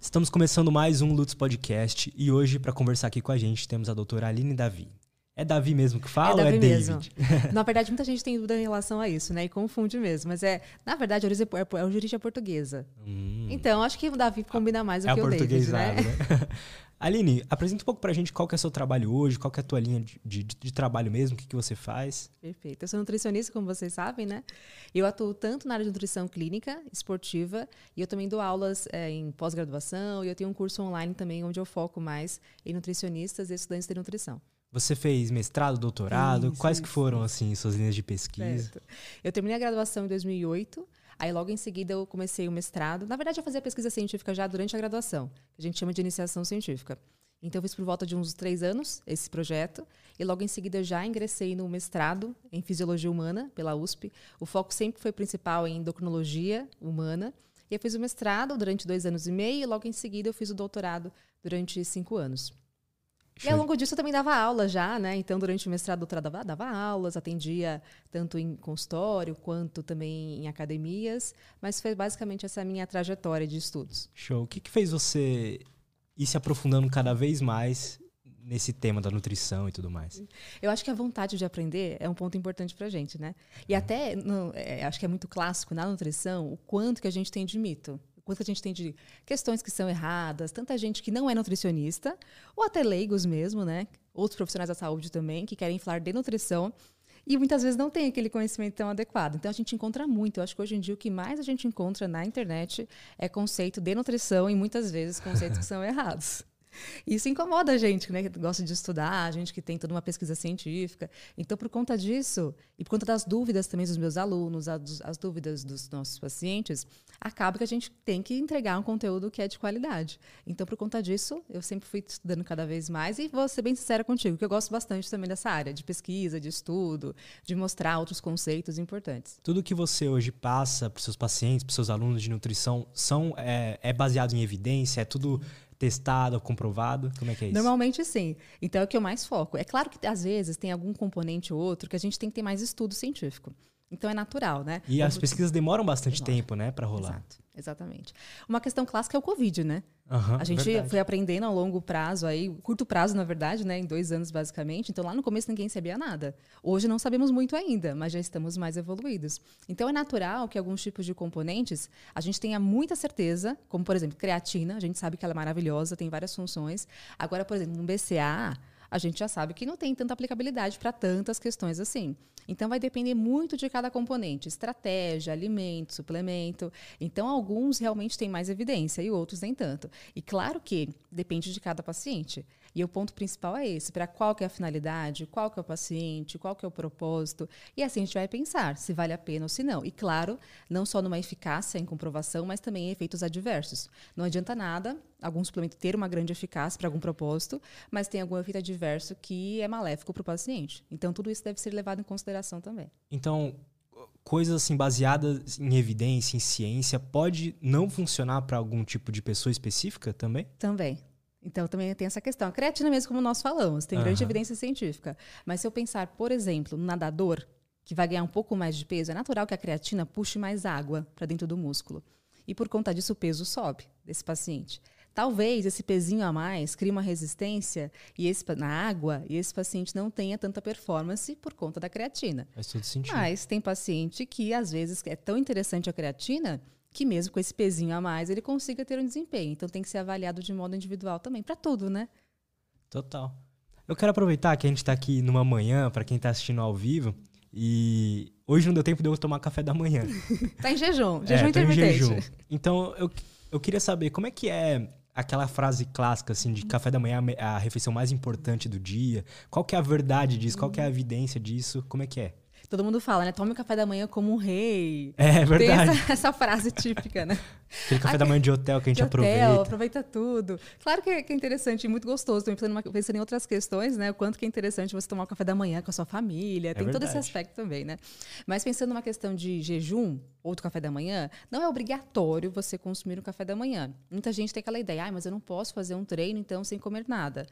Estamos começando mais um Lutz Podcast e hoje, para conversar aqui com a gente, temos a doutora Aline Davi. É Davi mesmo que fala é ou é Davi David? Mesmo. na verdade, muita gente tem dúvida em relação a isso, né? E confunde mesmo. Mas é, na verdade, a origem é, é é portuguesa. Hum. Então, acho que o Davi combina mais do é que o David, né? né? Aline, apresenta um pouco pra gente qual que é o seu trabalho hoje, qual que é a tua linha de, de, de trabalho mesmo, o que, que você faz. Perfeito. Eu sou nutricionista, como vocês sabem, né? Eu atuo tanto na área de nutrição clínica, esportiva, e eu também dou aulas é, em pós-graduação, e eu tenho um curso online também onde eu foco mais em nutricionistas e estudantes de nutrição. Você fez mestrado, doutorado? Quais que foram, assim, suas linhas de pesquisa? Certo. Eu terminei a graduação em 2008. Aí, logo em seguida, eu comecei o mestrado. Na verdade, eu fazia pesquisa científica já durante a graduação, que a gente chama de iniciação científica. Então, eu fiz por volta de uns três anos esse projeto. E logo em seguida, eu já ingressei no mestrado em Fisiologia Humana, pela USP. O foco sempre foi principal em endocrinologia humana. E eu fiz o mestrado durante dois anos e meio. E logo em seguida, eu fiz o doutorado durante cinco anos. E ao longo disso eu também dava aula já, né? Então, durante o mestrado, doutorado, dava, dava aulas, atendia tanto em consultório quanto também em academias, mas foi basicamente essa minha trajetória de estudos. Show. O que, que fez você ir se aprofundando cada vez mais nesse tema da nutrição e tudo mais? Eu acho que a vontade de aprender é um ponto importante para a gente, né? E uhum. até, no, é, acho que é muito clássico na nutrição o quanto que a gente tem de mito quanto a gente tem de questões que são erradas, tanta gente que não é nutricionista, ou até leigos mesmo, né? Outros profissionais da saúde também, que querem falar de nutrição e muitas vezes não tem aquele conhecimento tão adequado. Então a gente encontra muito. Eu acho que hoje em dia o que mais a gente encontra na internet é conceito de nutrição e muitas vezes conceitos que são errados. Isso incomoda a gente, né? Que gosta de estudar, a gente que tem toda uma pesquisa científica. Então, por conta disso, e por conta das dúvidas também dos meus alunos, as, as dúvidas dos nossos pacientes, acaba que a gente tem que entregar um conteúdo que é de qualidade. Então, por conta disso, eu sempre fui estudando cada vez mais e vou ser bem sincera contigo, que eu gosto bastante também dessa área de pesquisa, de estudo, de mostrar outros conceitos importantes. Tudo que você hoje passa para seus pacientes, para seus alunos de nutrição, são, é, é baseado em evidência? É tudo testado, comprovado? Como é que é isso? Normalmente sim. Então é o que eu mais foco. É claro que às vezes tem algum componente ou outro que a gente tem que ter mais estudo científico. Então é natural, né? E as pesquisas demoram bastante Demora. tempo, né, para rolar. Exato, exatamente. Uma questão clássica é o Covid, né? Uhum, a gente verdade. foi aprendendo a longo prazo, aí, curto prazo, na verdade, né? Em dois anos, basicamente. Então, lá no começo, ninguém sabia nada. Hoje não sabemos muito ainda, mas já estamos mais evoluídos. Então, é natural que alguns tipos de componentes a gente tenha muita certeza, como, por exemplo, creatina. A gente sabe que ela é maravilhosa, tem várias funções. Agora, por exemplo, um BCA a gente já sabe que não tem tanta aplicabilidade para tantas questões assim. Então, vai depender muito de cada componente: estratégia, alimento, suplemento. Então, alguns realmente têm mais evidência e outros nem tanto. E claro que depende de cada paciente. E o ponto principal é esse, para qual que é a finalidade, qual que é o paciente, qual que é o propósito. E assim a gente vai pensar se vale a pena ou se não. E claro, não só numa eficácia em comprovação, mas também em efeitos adversos. Não adianta nada algum suplemento ter uma grande eficácia para algum propósito, mas tem algum efeito adverso que é maléfico para o paciente. Então tudo isso deve ser levado em consideração também. Então, coisas assim baseadas em evidência, em ciência, pode não funcionar para algum tipo de pessoa específica também? Também. Então também tem essa questão. A creatina mesmo, como nós falamos, tem grande uhum. evidência científica. Mas se eu pensar, por exemplo, no nadador, que vai ganhar um pouco mais de peso, é natural que a creatina puxe mais água para dentro do músculo. E por conta disso o peso sobe desse paciente. Talvez esse pezinho a mais crie uma resistência e esse, na água e esse paciente não tenha tanta performance por conta da creatina. Faz todo sentido. Mas tem paciente que às vezes é tão interessante a creatina que mesmo com esse pezinho a mais ele consiga ter um desempenho. Então tem que ser avaliado de modo individual também, para tudo, né? Total. Eu quero aproveitar que a gente está aqui numa manhã, para quem está assistindo ao vivo, e hoje não deu tempo de eu tomar café da manhã. tá em jejum, jejum é, intermitente. Em jejum. Então eu, eu queria saber como é que é aquela frase clássica assim de café da manhã a refeição mais importante do dia. Qual que é a verdade disso? Qual que é a evidência disso? Como é que é? Todo mundo fala, né? Tome o café da manhã como um rei. É, é verdade. Tem essa, essa frase típica, né? Aquele café da manhã de hotel que a gente aproveita. Hotel, aproveita tudo. Claro que é, que é interessante e muito gostoso. Também pensando, pensando, em outras questões, né? O quanto que é interessante você tomar o café da manhã com a sua família. É Tem verdade. todo esse aspecto também, né? Mas pensando numa questão de jejum ou do café da manhã, não é obrigatório você consumir o café da manhã. Muita gente tem aquela ideia, ah, mas eu não posso fazer um treino então sem comer nada.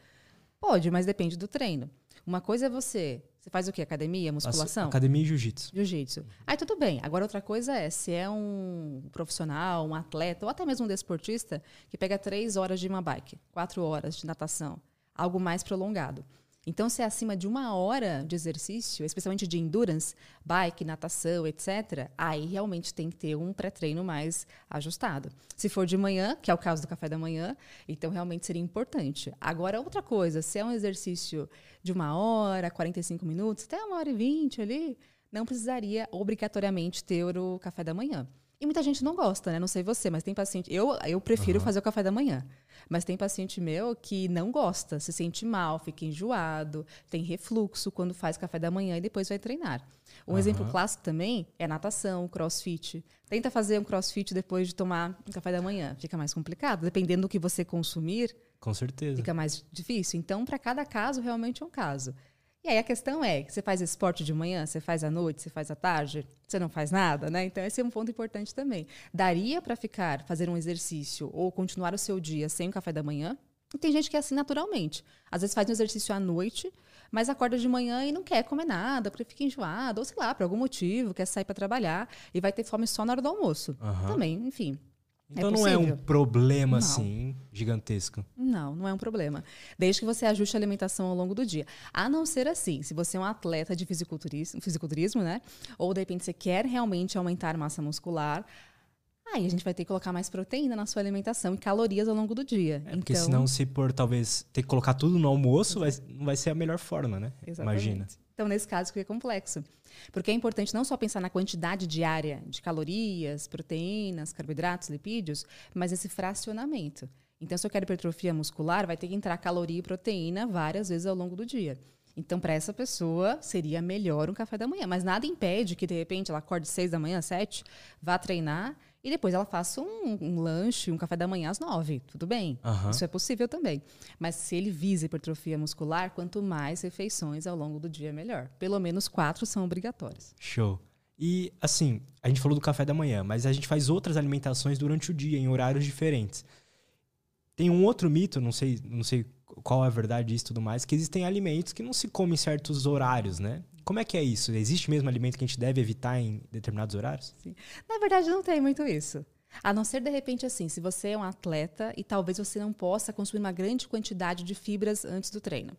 Pode, mas depende do treino. Uma coisa é você Você faz o quê? Academia, musculação? Academia e jiu-jitsu. Jiu-jitsu. Aí tudo bem. Agora outra coisa é, se é um profissional, um atleta, ou até mesmo um desportista, que pega três horas de uma bike, quatro horas de natação, algo mais prolongado. Então, se é acima de uma hora de exercício, especialmente de endurance, bike, natação, etc., aí realmente tem que ter um pré-treino mais ajustado. Se for de manhã, que é o caso do café da manhã, então realmente seria importante. Agora, outra coisa, se é um exercício de uma hora, 45 minutos, até uma hora e vinte ali, não precisaria obrigatoriamente ter o café da manhã. E muita gente não gosta, né? Não sei você, mas tem paciente. Eu, eu prefiro uhum. fazer o café da manhã. Mas tem paciente meu que não gosta, se sente mal, fica enjoado, tem refluxo quando faz café da manhã e depois vai treinar. Um uhum. exemplo clássico também é natação, crossfit. Tenta fazer um crossfit depois de tomar um café da manhã. Fica mais complicado. Dependendo do que você consumir, com certeza. Fica mais difícil. Então, para cada caso, realmente é um caso. E aí a questão é, você faz esporte de manhã, você faz à noite, você faz à tarde, você não faz nada, né? Então esse é um ponto importante também. Daria para ficar, fazer um exercício ou continuar o seu dia sem o café da manhã? E tem gente que é assim naturalmente. Às vezes faz um exercício à noite, mas acorda de manhã e não quer comer nada, porque fica enjoado, ou sei lá, por algum motivo, quer sair para trabalhar e vai ter fome só na hora do almoço. Uhum. Também, enfim. É então é não é um problema não. assim gigantesco. Não, não é um problema. Desde que você ajuste a alimentação ao longo do dia. A não ser assim, se você é um atleta de fisiculturismo, fisiculturismo né? Ou de repente você quer realmente aumentar massa muscular, aí a gente vai ter que colocar mais proteína na sua alimentação e calorias ao longo do dia. É, porque então... senão, se por talvez ter que colocar tudo no almoço, vai, não vai ser a melhor forma, né? Exatamente. Imagina. Então, nesse caso, fica complexo. Porque é importante não só pensar na quantidade diária de calorias, proteínas, carboidratos, lipídios, mas esse fracionamento. Então, se eu quero hipertrofia muscular, vai ter que entrar caloria e proteína várias vezes ao longo do dia. Então, para essa pessoa, seria melhor um café da manhã. Mas nada impede que, de repente, ela acorde seis da manhã, sete, vá treinar e depois ela faça um, um, lanche, um café da manhã às nove. Tudo bem. Uhum. Isso é possível também. Mas se ele visa hipertrofia muscular, quanto mais refeições ao longo do dia, melhor. Pelo menos quatro são obrigatórias. Show. E, assim, a gente falou do café da manhã, mas a gente faz outras alimentações durante o dia, em horários diferentes. Tem um outro mito, não sei, não sei qual é a verdade disso e tudo mais, que existem alimentos que não se comem em certos horários, né? Como é que é isso? Existe mesmo alimento que a gente deve evitar em determinados horários? Sim. Na verdade, não tem muito isso. A não ser, de repente, assim, se você é um atleta e talvez você não possa consumir uma grande quantidade de fibras antes do treino.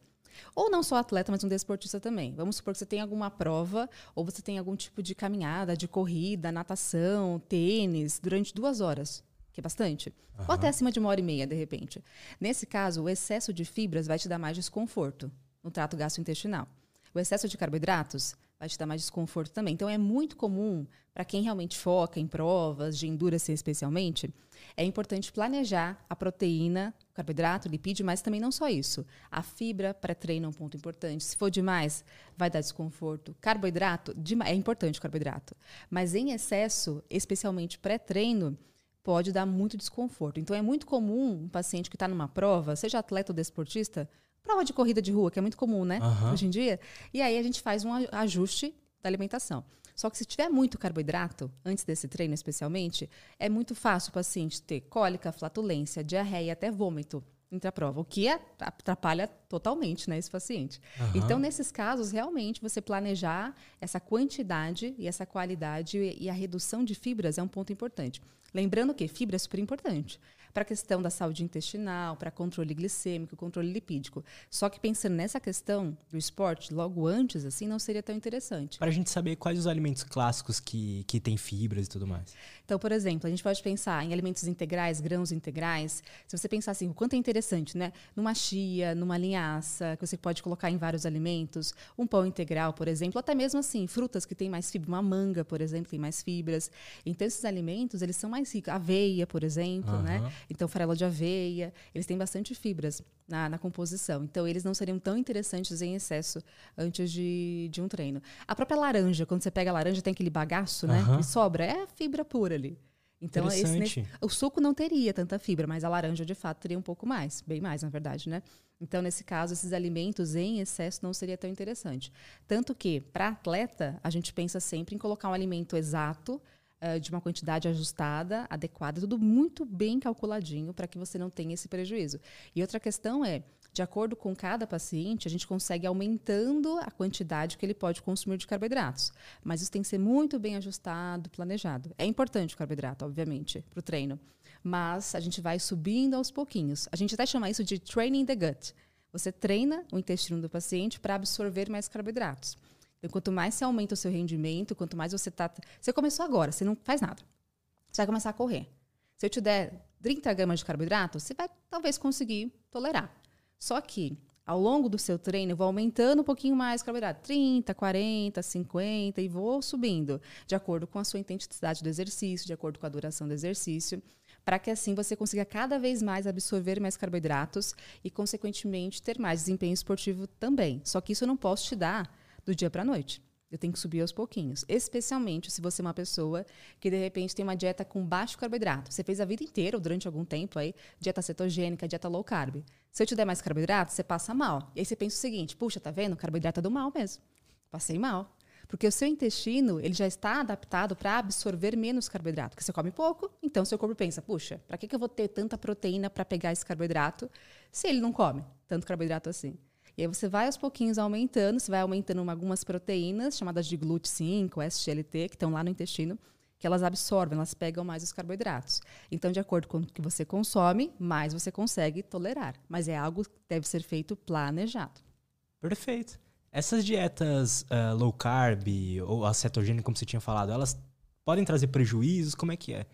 Ou não só atleta, mas um desportista também. Vamos supor que você tem alguma prova, ou você tem algum tipo de caminhada, de corrida, natação, tênis, durante duas horas, que é bastante. Uhum. Ou até acima de uma hora e meia, de repente. Nesse caso, o excesso de fibras vai te dar mais desconforto no trato gastrointestinal. O excesso de carboidratos vai te dar mais desconforto também. Então, é muito comum, para quem realmente foca em provas, de endurance especialmente, é importante planejar a proteína, o carboidrato, o lipídio, mas também não só isso. A fibra pré-treino é um ponto importante. Se for demais, vai dar desconforto. Carboidrato, é importante o carboidrato. Mas em excesso, especialmente pré-treino, pode dar muito desconforto. Então, é muito comum um paciente que está numa prova, seja atleta ou desportista, prova de corrida de rua, que é muito comum, né? Uhum. Hoje em dia. E aí a gente faz um ajuste da alimentação. Só que se tiver muito carboidrato, antes desse treino especialmente, é muito fácil o paciente ter cólica, flatulência, diarreia, até vômito entre a prova, o que atrapalha totalmente né, esse paciente. Uhum. Então, nesses casos, realmente, você planejar essa quantidade e essa qualidade e a redução de fibras é um ponto importante. Lembrando que fibra é super importante para a questão da saúde intestinal, para controle glicêmico, controle lipídico. Só que pensando nessa questão do esporte, logo antes, assim, não seria tão interessante. Para a gente saber quais os alimentos clássicos que, que têm fibras e tudo mais. Então, por exemplo, a gente pode pensar em alimentos integrais, grãos integrais. Se você pensar assim, o quanto é interessante, né? Numa chia, numa linhaça, que você pode colocar em vários alimentos, um pão integral, por exemplo, até mesmo assim, frutas que têm mais fibra, uma manga, por exemplo, tem mais fibras. Então, esses alimentos, eles são mais ricos. Aveia, por exemplo, uhum. né? Então, farelo de aveia, eles têm bastante fibras na, na, composição. Então, eles não seriam tão interessantes em excesso antes de, de um treino. A própria laranja, quando você pega a laranja, tem aquele bagaço, né? Uhum. Que sobra, é fibra pura ali. Então, esse, nesse, o suco não teria tanta fibra, mas a laranja, de fato, teria um pouco mais. Bem mais, na verdade, né? Então, nesse caso, esses alimentos em excesso não seria tão interessante. Tanto que, para atleta, a gente pensa sempre em colocar um alimento exato uh, de uma quantidade ajustada, adequada, tudo muito bem calculadinho para que você não tenha esse prejuízo. E outra questão é, de acordo com cada paciente, a gente consegue aumentando a quantidade que ele pode consumir de carboidratos. Mas isso tem que ser muito bem ajustado, planejado. É importante o carboidrato, obviamente, para o treino. Mas a gente vai subindo aos pouquinhos. A gente até chama isso de training the gut. Você treina o intestino do paciente para absorver mais carboidratos. Então, quanto mais você aumenta o seu rendimento, quanto mais você está. Você começou agora, você não faz nada. Você vai começar a correr. Se eu te der 30 gramas de carboidrato, você vai talvez conseguir tolerar. Só que ao longo do seu treino, eu vou aumentando um pouquinho mais o carboidrato, 30, 40, 50 e vou subindo, de acordo com a sua intensidade do exercício, de acordo com a duração do exercício para que assim você consiga cada vez mais absorver mais carboidratos e, consequentemente, ter mais desempenho esportivo também. Só que isso eu não posso te dar do dia para a noite. Eu tenho que subir aos pouquinhos. Especialmente se você é uma pessoa que, de repente, tem uma dieta com baixo carboidrato. Você fez a vida inteira, ou durante algum tempo, aí, dieta cetogênica, dieta low carb. Se eu te der mais carboidrato, você passa mal. E aí você pensa o seguinte: puxa, tá vendo? Carboidrato é do mal mesmo. Passei mal. Porque o seu intestino ele já está adaptado para absorver menos carboidrato. Porque você come pouco, então seu corpo pensa: puxa, para que, que eu vou ter tanta proteína para pegar esse carboidrato se ele não come tanto carboidrato assim? E aí você vai aos pouquinhos aumentando, você vai aumentando algumas proteínas, chamadas de GLUT5, SGLT, que estão lá no intestino, que elas absorvem, elas pegam mais os carboidratos. Então, de acordo com o que você consome, mais você consegue tolerar. Mas é algo que deve ser feito planejado. Perfeito. Essas dietas uh, low carb ou a cetogênica, como você tinha falado, elas podem trazer prejuízos? Como é que é?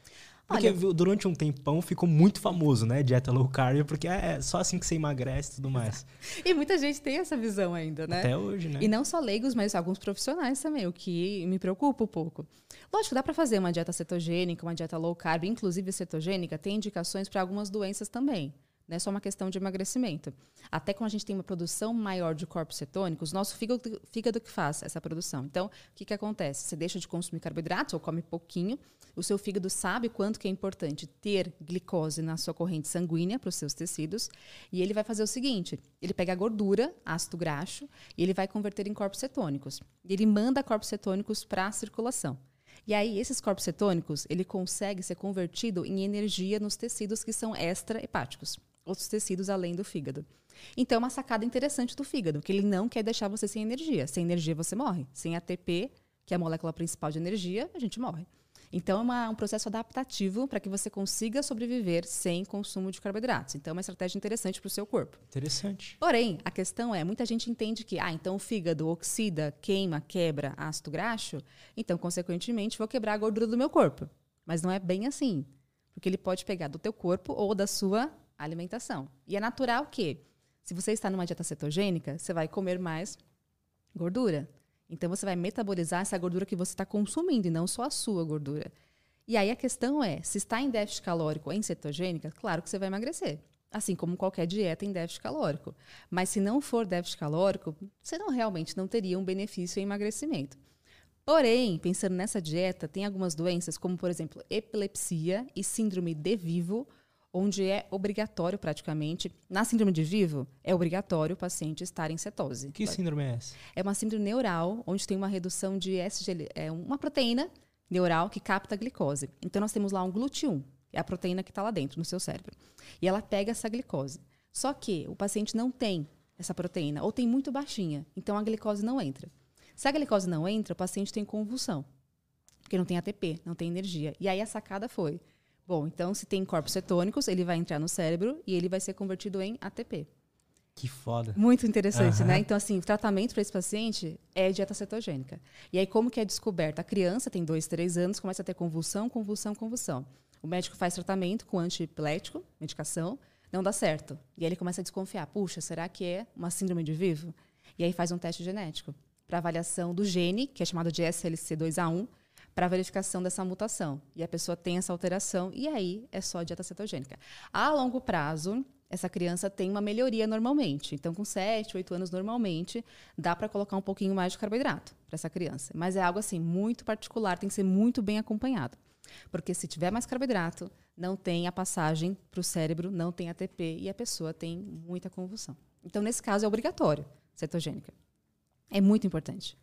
Porque Olha, durante um tempão ficou muito famoso, né? Dieta low carb, porque é só assim que você emagrece e tudo mais. E muita gente tem essa visão ainda, né? Até hoje, né? E não só leigos, mas alguns profissionais também, o que me preocupa um pouco. Lógico, dá para fazer uma dieta cetogênica, uma dieta low carb, inclusive cetogênica, tem indicações para algumas doenças também. Não é só uma questão de emagrecimento. Até quando a gente tem uma produção maior de corpos cetônicos, nosso fígado, fígado que faz essa produção. Então, o que, que acontece? Você deixa de consumir carboidratos ou come pouquinho, o seu fígado sabe quanto que é importante ter glicose na sua corrente sanguínea para os seus tecidos, e ele vai fazer o seguinte: ele pega a gordura, ácido graxo, e ele vai converter em corpos cetônicos. E ele manda corpos cetônicos para a circulação. E aí, esses corpos cetônicos, ele consegue ser convertido em energia nos tecidos que são extra-hepáticos outros tecidos além do fígado. Então, é uma sacada interessante do fígado, que ele não quer deixar você sem energia. Sem energia, você morre. Sem ATP, que é a molécula principal de energia, a gente morre. Então, é uma, um processo adaptativo para que você consiga sobreviver sem consumo de carboidratos. Então, é uma estratégia interessante para o seu corpo. Interessante. Porém, a questão é, muita gente entende que, ah, então o fígado oxida, queima, quebra ácido graxo, então, consequentemente, vou quebrar a gordura do meu corpo. Mas não é bem assim. Porque ele pode pegar do teu corpo ou da sua alimentação. E é natural que, se você está numa dieta cetogênica, você vai comer mais gordura. Então você vai metabolizar essa gordura que você está consumindo e não só a sua gordura. E aí a questão é, se está em déficit calórico em cetogênica, claro que você vai emagrecer. Assim como qualquer dieta em déficit calórico. Mas se não for déficit calórico, você não realmente não teria um benefício em emagrecimento. Porém, pensando nessa dieta, tem algumas doenças, como por exemplo, epilepsia e síndrome de vivo, onde é obrigatório praticamente, na síndrome de Vivo, é obrigatório o paciente estar em cetose. Que síndrome é essa? É uma síndrome neural, onde tem uma redução de SGL, é uma proteína neural que capta a glicose. Então nós temos lá um GLUT1, é a proteína que está lá dentro no seu cérebro. E ela pega essa glicose. Só que o paciente não tem essa proteína, ou tem muito baixinha, então a glicose não entra. Se a glicose não entra, o paciente tem convulsão, porque não tem ATP, não tem energia. E aí a sacada foi: Bom, então se tem corpos cetônicos, ele vai entrar no cérebro e ele vai ser convertido em ATP. Que foda. Muito interessante, uhum. né? Então, assim, o tratamento para esse paciente é dieta cetogênica. E aí, como que é descoberta? A criança tem dois, três anos, começa a ter convulsão, convulsão, convulsão. O médico faz tratamento com antiepilético, medicação, não dá certo. E aí ele começa a desconfiar. Puxa, será que é uma síndrome de Vivo? E aí faz um teste genético para avaliação do gene, que é chamado de SLC2A1, para verificação dessa mutação. E a pessoa tem essa alteração, e aí é só dieta cetogênica. A longo prazo, essa criança tem uma melhoria normalmente. Então, com 7, 8 anos, normalmente, dá para colocar um pouquinho mais de carboidrato para essa criança. Mas é algo assim, muito particular, tem que ser muito bem acompanhado. Porque se tiver mais carboidrato, não tem a passagem para o cérebro, não tem ATP e a pessoa tem muita convulsão. Então, nesse caso, é obrigatório cetogênica. É muito importante.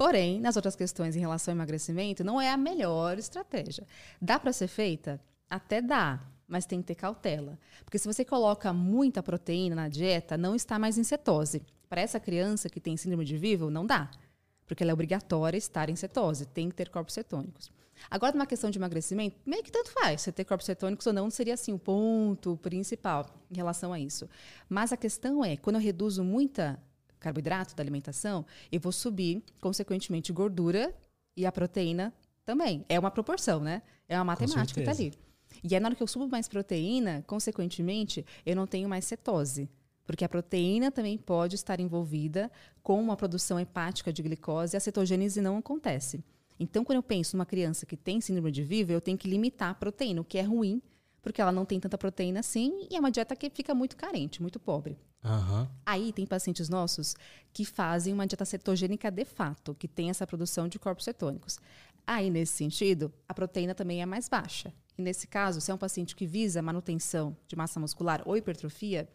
Porém, nas outras questões em relação ao emagrecimento, não é a melhor estratégia. Dá para ser feita? Até dá, mas tem que ter cautela. Porque se você coloca muita proteína na dieta, não está mais em cetose. Para essa criança que tem síndrome de Vivo, não dá. Porque ela é obrigatória estar em cetose, tem que ter corpos cetônicos. Agora, numa questão de emagrecimento, meio que tanto faz. Você ter corpos cetônicos ou não, não seria assim o ponto principal em relação a isso. Mas a questão é, quando eu reduzo muita carboidrato da alimentação, eu vou subir, consequentemente, gordura e a proteína também. É uma proporção, né? É uma matemática que está ali. E aí, na hora que eu subo mais proteína, consequentemente, eu não tenho mais cetose. Porque a proteína também pode estar envolvida com uma produção hepática de glicose e a cetogênese não acontece. Então, quando eu penso numa criança que tem síndrome de Vivo, eu tenho que limitar a proteína, o que é ruim, porque ela não tem tanta proteína assim e é uma dieta que fica muito carente, muito pobre. Uhum. Aí tem pacientes nossos que fazem uma dieta cetogênica de fato, que tem essa produção de corpos cetônicos. Aí, nesse sentido, a proteína também é mais baixa. E nesse caso, se é um paciente que visa manutenção de massa muscular ou hipertrofia,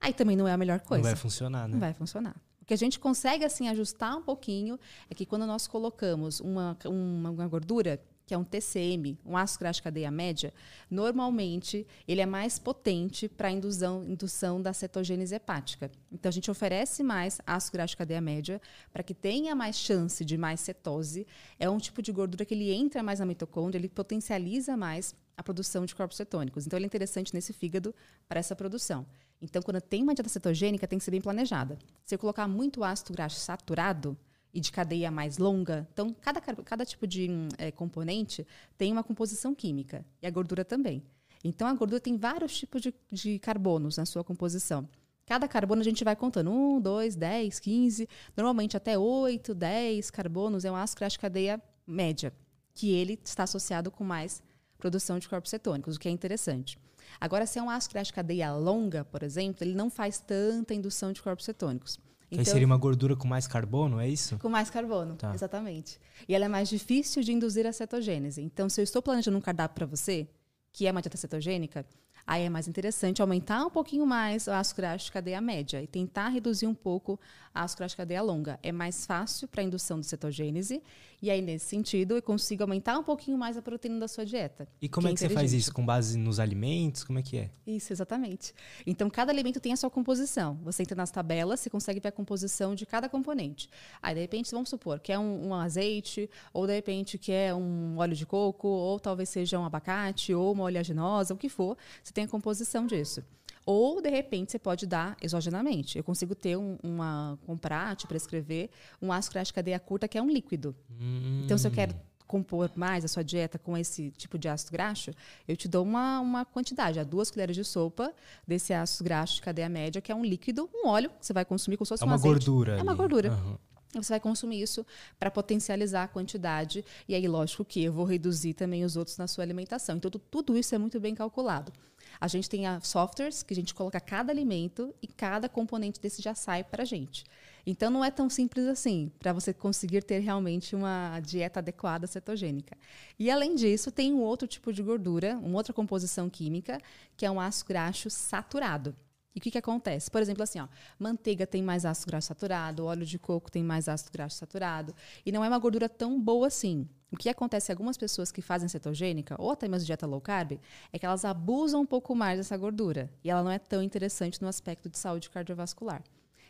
aí também não é a melhor coisa. Não vai funcionar, né? Não vai funcionar. O que a gente consegue assim ajustar um pouquinho é que quando nós colocamos uma, uma, uma gordura que é um TCM, um ácido graxo de cadeia média, normalmente ele é mais potente para indução, indução da cetogênese hepática. Então a gente oferece mais ácido graxo de cadeia média para que tenha mais chance de mais cetose. É um tipo de gordura que ele entra mais na mitocôndria, ele potencializa mais a produção de corpos cetônicos. Então ele é interessante nesse fígado para essa produção. Então, quando tem uma dieta cetogênica, tem que ser bem planejada. Se eu colocar muito ácido graxo saturado e de cadeia mais longa, então cada, cada tipo de é, componente tem uma composição química e a gordura também. Então, a gordura tem vários tipos de, de carbonos na sua composição. Cada carbono a gente vai contando. 1, 2, 10, 15. Normalmente até 8, 10 carbonos é um ácido de cadeia média, que ele está associado com mais produção de corpos cetônicos, o que é interessante. Agora, se é um ácido de cadeia longa, por exemplo, ele não faz tanta indução de corpos cetônicos. Então, Aí seria uma gordura com mais carbono, é isso? Com mais carbono, tá. exatamente. E ela é mais difícil de induzir a cetogênese. Então, se eu estou planejando um cardápio para você, que é uma dieta cetogênica, aí é mais interessante aumentar um pouquinho mais o ácido graxo de cadeia média e tentar reduzir um pouco a ácido graxo de cadeia longa. É mais fácil para a indução de cetogênese e aí, nesse sentido, eu consigo aumentar um pouquinho mais a proteína da sua dieta. E como que é que você faz isso? Com base nos alimentos? Como é que é? Isso, exatamente. Então, cada alimento tem a sua composição. Você entra nas tabelas, você consegue ver a composição de cada componente. Aí, de repente, vamos supor que é um, um azeite, ou de repente que é um óleo de coco, ou talvez seja um abacate, ou uma oleaginosa, o que for. Você tem a composição disso. Ou, de repente, você pode dar exogenamente. Eu consigo ter um, uma, comprar, te prescrever um ácido graxo de cadeia curta, que é um líquido. Hum. Então, se eu quero compor mais a sua dieta com esse tipo de ácido graxo, eu te dou uma, uma quantidade, a duas colheres de sopa desse ácido graxo de cadeia média, que é um líquido, um óleo que você vai consumir se fosse é uma gordura. É uma gordura. Uhum. Você vai consumir isso para potencializar a quantidade. E aí, lógico que eu vou reduzir também os outros na sua alimentação. Então, tudo isso é muito bem calculado. A gente tem softwares que a gente coloca cada alimento e cada componente desse já sai para a gente. Então não é tão simples assim para você conseguir ter realmente uma dieta adequada cetogênica. E além disso, tem um outro tipo de gordura, uma outra composição química, que é um ácido graxo saturado. E o que, que acontece? Por exemplo, assim, ó, manteiga tem mais ácido graxo saturado, óleo de coco tem mais ácido graxo saturado, e não é uma gordura tão boa assim. O que acontece em algumas pessoas que fazem cetogênica, ou até mesmo dieta low carb, é que elas abusam um pouco mais dessa gordura. E ela não é tão interessante no aspecto de saúde cardiovascular.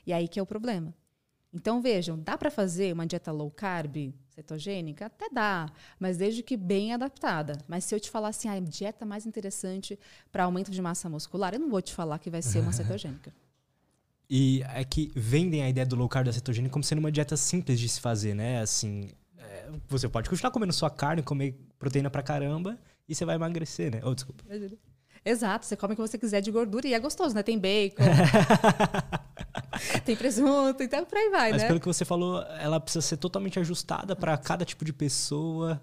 E aí que é o problema. Então, vejam, dá para fazer uma dieta low carb, cetogênica? Até dá, mas desde que bem adaptada. Mas se eu te falar assim, a ah, dieta mais interessante para aumento de massa muscular, eu não vou te falar que vai ser uma cetogênica. E é que vendem a ideia do low carb da cetogênica como sendo uma dieta simples de se fazer, né? Assim, você pode continuar comendo sua carne, comer proteína pra caramba e você vai emagrecer, né? Oh, desculpa. Exato, você come o que você quiser de gordura e é gostoso, né? Tem bacon, tem presunto, então por aí vai, Mas né? pelo que você falou, ela precisa ser totalmente ajustada para cada tipo de pessoa.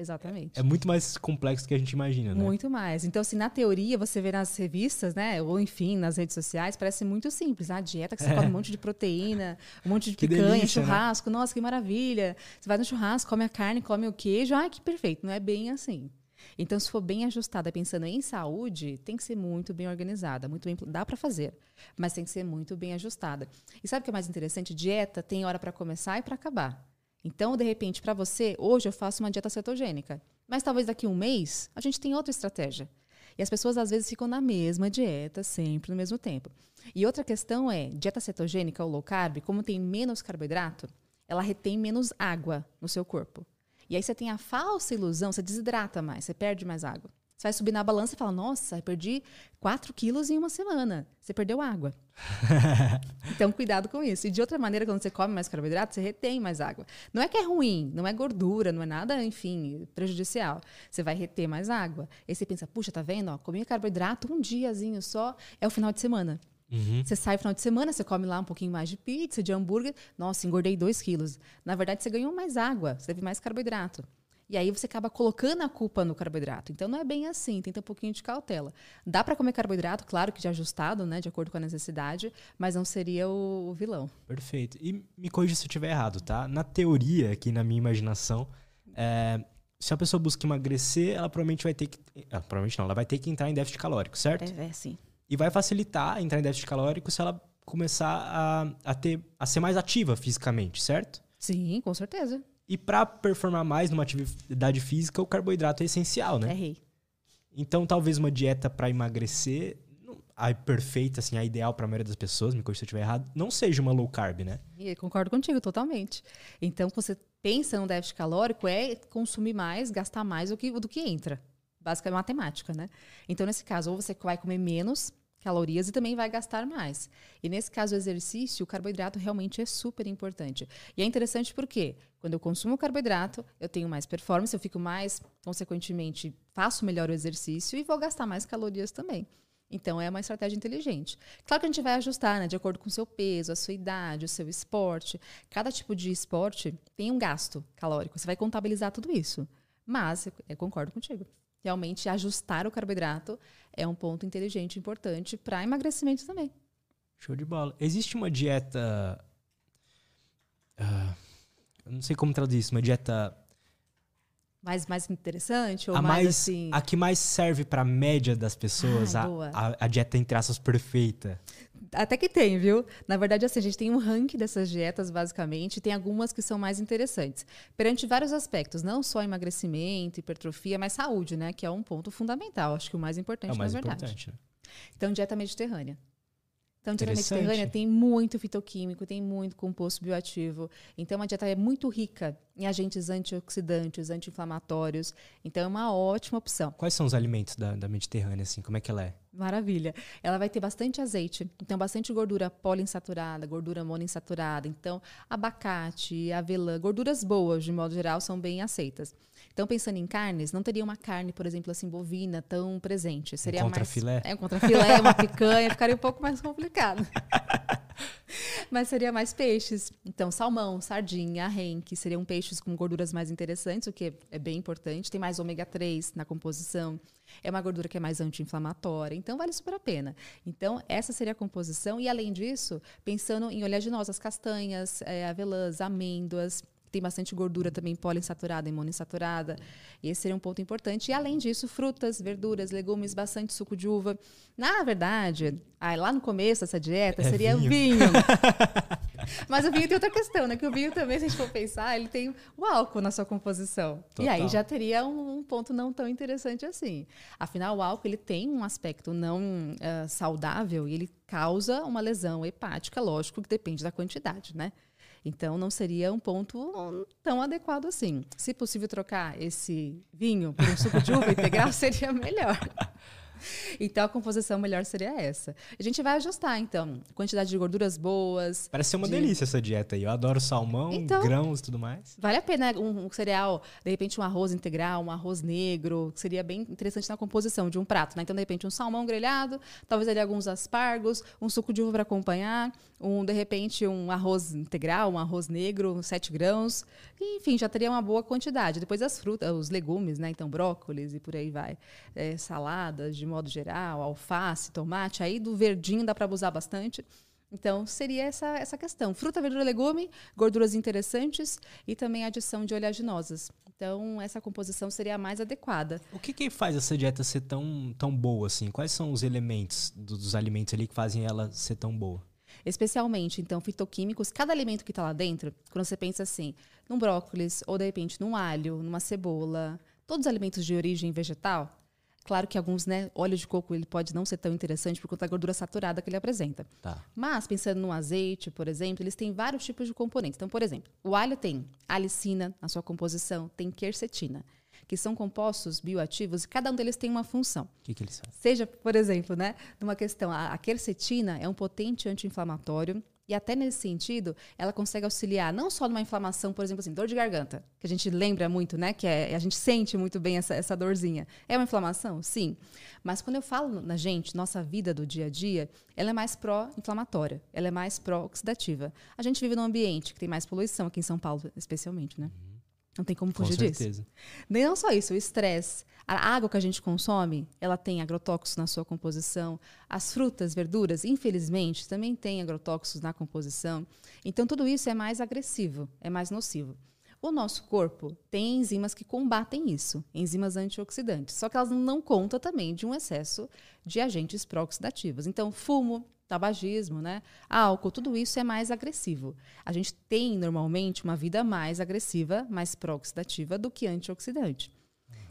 Exatamente. É muito mais complexo do que a gente imagina, né? Muito mais. Então, assim, na teoria, você vê nas revistas, né? Ou, enfim, nas redes sociais, parece muito simples. A dieta que você é. come um monte de proteína, um monte de que picanha, delícia, né? churrasco. Né? Nossa, que maravilha. Você vai no churrasco, come a carne, come o queijo. Ai, que perfeito. Não é bem assim. Então, se for bem ajustada, pensando em saúde, tem que ser muito bem organizada, muito bem, dá para fazer, mas tem que ser muito bem ajustada. E sabe o que é mais interessante? Dieta tem hora para começar e para acabar. Então, de repente, para você, hoje eu faço uma dieta cetogênica, mas talvez daqui a um mês a gente tenha outra estratégia. E as pessoas às vezes ficam na mesma dieta, sempre no mesmo tempo. E outra questão é, dieta cetogênica ou low carb, como tem menos carboidrato, ela retém menos água no seu corpo. E aí você tem a falsa ilusão, você desidrata mais, você perde mais água. Você vai subir na balança e fala, nossa, eu perdi 4 quilos em uma semana. Você perdeu água. então, cuidado com isso. E de outra maneira, quando você come mais carboidrato, você retém mais água. Não é que é ruim, não é gordura, não é nada, enfim, prejudicial. Você vai reter mais água. Aí você pensa, puxa, tá vendo? Ó, comi carboidrato um diazinho só, é o final de semana. Uhum. Você sai no final de semana, você come lá um pouquinho mais de pizza, de hambúrguer. Nossa, engordei 2 quilos. Na verdade, você ganhou mais água, você teve mais carboidrato. E aí você acaba colocando a culpa no carboidrato. Então não é bem assim, tenta um pouquinho de cautela. Dá para comer carboidrato, claro que de ajustado, né, de acordo com a necessidade, mas não seria o, o vilão. Perfeito. E me corrija se eu estiver errado, tá? Na teoria, aqui na minha imaginação, é, se a pessoa busca emagrecer, ela provavelmente vai ter que. Ah, provavelmente não, ela vai ter que entrar em déficit calórico, certo? É, é sim. E vai facilitar entrar em déficit calórico se ela começar a, a, ter, a ser mais ativa fisicamente, certo? Sim, com certeza. E para performar mais numa atividade física, o carboidrato é essencial, né? É rei. Então, talvez uma dieta para emagrecer, a perfeita, assim, a ideal para a maioria das pessoas, me corrija se eu estiver errado, não seja uma low carb, né? Eu concordo contigo totalmente. Então, quando você pensa no déficit calórico, é consumir mais, gastar mais do que, do que entra. Basicamente, é matemática, né? Então, nesse caso, ou você vai comer menos calorias e também vai gastar mais. E nesse caso, o exercício, o carboidrato realmente é super importante. E é interessante porque quando eu consumo carboidrato, eu tenho mais performance, eu fico mais, consequentemente, faço melhor o exercício e vou gastar mais calorias também. Então, é uma estratégia inteligente. Claro que a gente vai ajustar, né, de acordo com o seu peso, a sua idade, o seu esporte. Cada tipo de esporte tem um gasto calórico. Você vai contabilizar tudo isso. Mas, eu concordo contigo realmente ajustar o carboidrato é um ponto inteligente importante para emagrecimento também. Show de bola. Existe uma dieta. Uh, eu não sei como traduzir isso, uma dieta. Mais, mais interessante? Ou a mais, mais assim. A que mais serve para a média das pessoas, Ai, a, a, a, dieta entre aspas perfeita. Até que tem, viu? Na verdade, assim, a gente tem um ranking dessas dietas, basicamente, tem algumas que são mais interessantes. Perante vários aspectos, não só emagrecimento, hipertrofia, mas saúde, né? Que é um ponto fundamental, acho que o mais importante, é o mais na verdade. Importante, né? Então, dieta mediterrânea. Então, dieta mediterrânea tem muito fitoquímico, tem muito composto bioativo. Então, a dieta é muito rica em agentes antioxidantes, anti-inflamatórios. Então, é uma ótima opção. Quais são os alimentos da, da Mediterrânea, assim? Como é que ela é? Maravilha. Ela vai ter bastante azeite, então bastante gordura poliinsaturada, gordura monoinsaturada. Então, abacate, avelã, gorduras boas, de modo geral, são bem aceitas. Então, pensando em carnes, não teria uma carne, por exemplo, assim, bovina tão presente. Seria um contrafilé? mais. É, um contrafilé, uma picanha, ficaria um pouco mais complicado. Mas seria mais peixes. Então, salmão, sardinha, renque, seriam peixes com gorduras mais interessantes, o que é bem importante. Tem mais ômega 3 na composição. É uma gordura que é mais anti-inflamatória, então vale super a pena. Então, essa seria a composição. E além disso, pensando em oleaginosas, castanhas, é, avelãs, amêndoas, tem bastante gordura também poliinsaturada e monoinsaturada. E esse seria um ponto importante. E além disso, frutas, verduras, legumes, bastante suco de uva. Na verdade, aí lá no começo dessa dieta é seria vinho. vinho. Mas o vinho tem outra questão, né? Que o vinho também, se a gente for pensar, ele tem o álcool na sua composição. Total. E aí já teria um, um, ponto não tão interessante assim. Afinal, o álcool ele tem um aspecto não uh, saudável e ele causa uma lesão hepática, lógico que depende da quantidade, né? Então, não seria um ponto tão adequado assim. Se possível trocar esse vinho por um suco de uva integral, seria melhor. Então a composição melhor seria essa. A gente vai ajustar, então, quantidade de gorduras boas. Parece ser uma de... delícia essa dieta aí. Eu adoro salmão, então, grãos e tudo mais. Vale a pena um, um, cereal, de repente um arroz integral, um arroz negro, que seria bem interessante na composição de um prato. Né? Então, de repente, um salmão grelhado, talvez ali alguns aspargos, um suco de uva para acompanhar, um, de repente, um arroz integral, um arroz negro, sete grãos. Enfim, já teria uma boa quantidade. Depois as frutas, os legumes, né? Então, brócolis e por aí vai. É, saladas de modo geral, alface, tomate, aí do verdinho dá para abusar bastante. Então, seria essa, essa questão. Fruta, verdura, legume, gorduras interessantes e também adição de oleaginosas. Então, essa composição seria a mais adequada. O que, que faz essa dieta ser tão, tão boa assim? Quais são os elementos dos alimentos ali que fazem ela ser tão boa? Especialmente, então, fitoquímicos, cada alimento que está lá dentro, quando você pensa assim, num brócolis, ou de repente num alho, numa cebola, todos os alimentos de origem vegetal, Claro que alguns, né, óleo de coco ele pode não ser tão interessante por conta da gordura saturada que ele apresenta. Tá. Mas pensando no azeite, por exemplo, eles têm vários tipos de componentes. Então, por exemplo, o alho tem alicina na sua composição, tem quercetina, que são compostos bioativos e cada um deles tem uma função. O que, que eles são? Seja, por exemplo, né, numa questão, a, a quercetina é um potente anti-inflamatório e até nesse sentido, ela consegue auxiliar não só numa inflamação, por exemplo, assim, dor de garganta, que a gente lembra muito, né? Que é, a gente sente muito bem essa, essa dorzinha. É uma inflamação? Sim. Mas quando eu falo na gente, nossa vida do dia a dia, ela é mais pró-inflamatória, ela é mais pró-oxidativa. A gente vive num ambiente que tem mais poluição, aqui em São Paulo, especialmente, né? Uhum. Não tem como fugir Com certeza. disso. Nem não só isso, o estresse. A água que a gente consome, ela tem agrotóxicos na sua composição. As frutas, verduras, infelizmente, também têm agrotóxicos na composição. Então, tudo isso é mais agressivo, é mais nocivo. O nosso corpo tem enzimas que combatem isso, enzimas antioxidantes. Só que elas não contam também de um excesso de agentes pró-oxidativos. Então, fumo, tabagismo, né? Álcool, tudo isso é mais agressivo. A gente tem normalmente uma vida mais agressiva, mais pró-oxidativa do que antioxidante.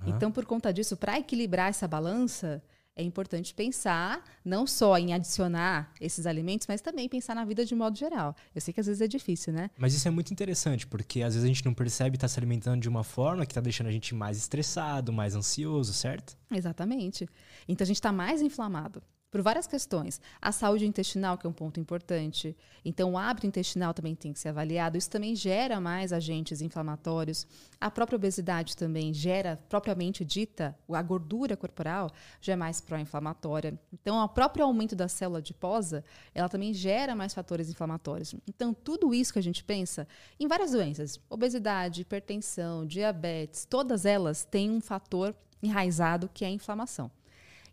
Uhum. Então, por conta disso, para equilibrar essa balança, é importante pensar não só em adicionar esses alimentos, mas também pensar na vida de modo geral. Eu sei que às vezes é difícil, né? Mas isso é muito interessante, porque às vezes a gente não percebe estar tá se alimentando de uma forma que está deixando a gente mais estressado, mais ansioso, certo? Exatamente. Então a gente está mais inflamado por várias questões. A saúde intestinal, que é um ponto importante. Então, o hábito intestinal também tem que ser avaliado. Isso também gera mais agentes inflamatórios. A própria obesidade também gera, propriamente dita, a gordura corporal já é mais pró-inflamatória. Então, o próprio aumento da célula adiposa, ela também gera mais fatores inflamatórios. Então, tudo isso que a gente pensa em várias doenças, obesidade, hipertensão, diabetes, todas elas têm um fator enraizado que é a inflamação.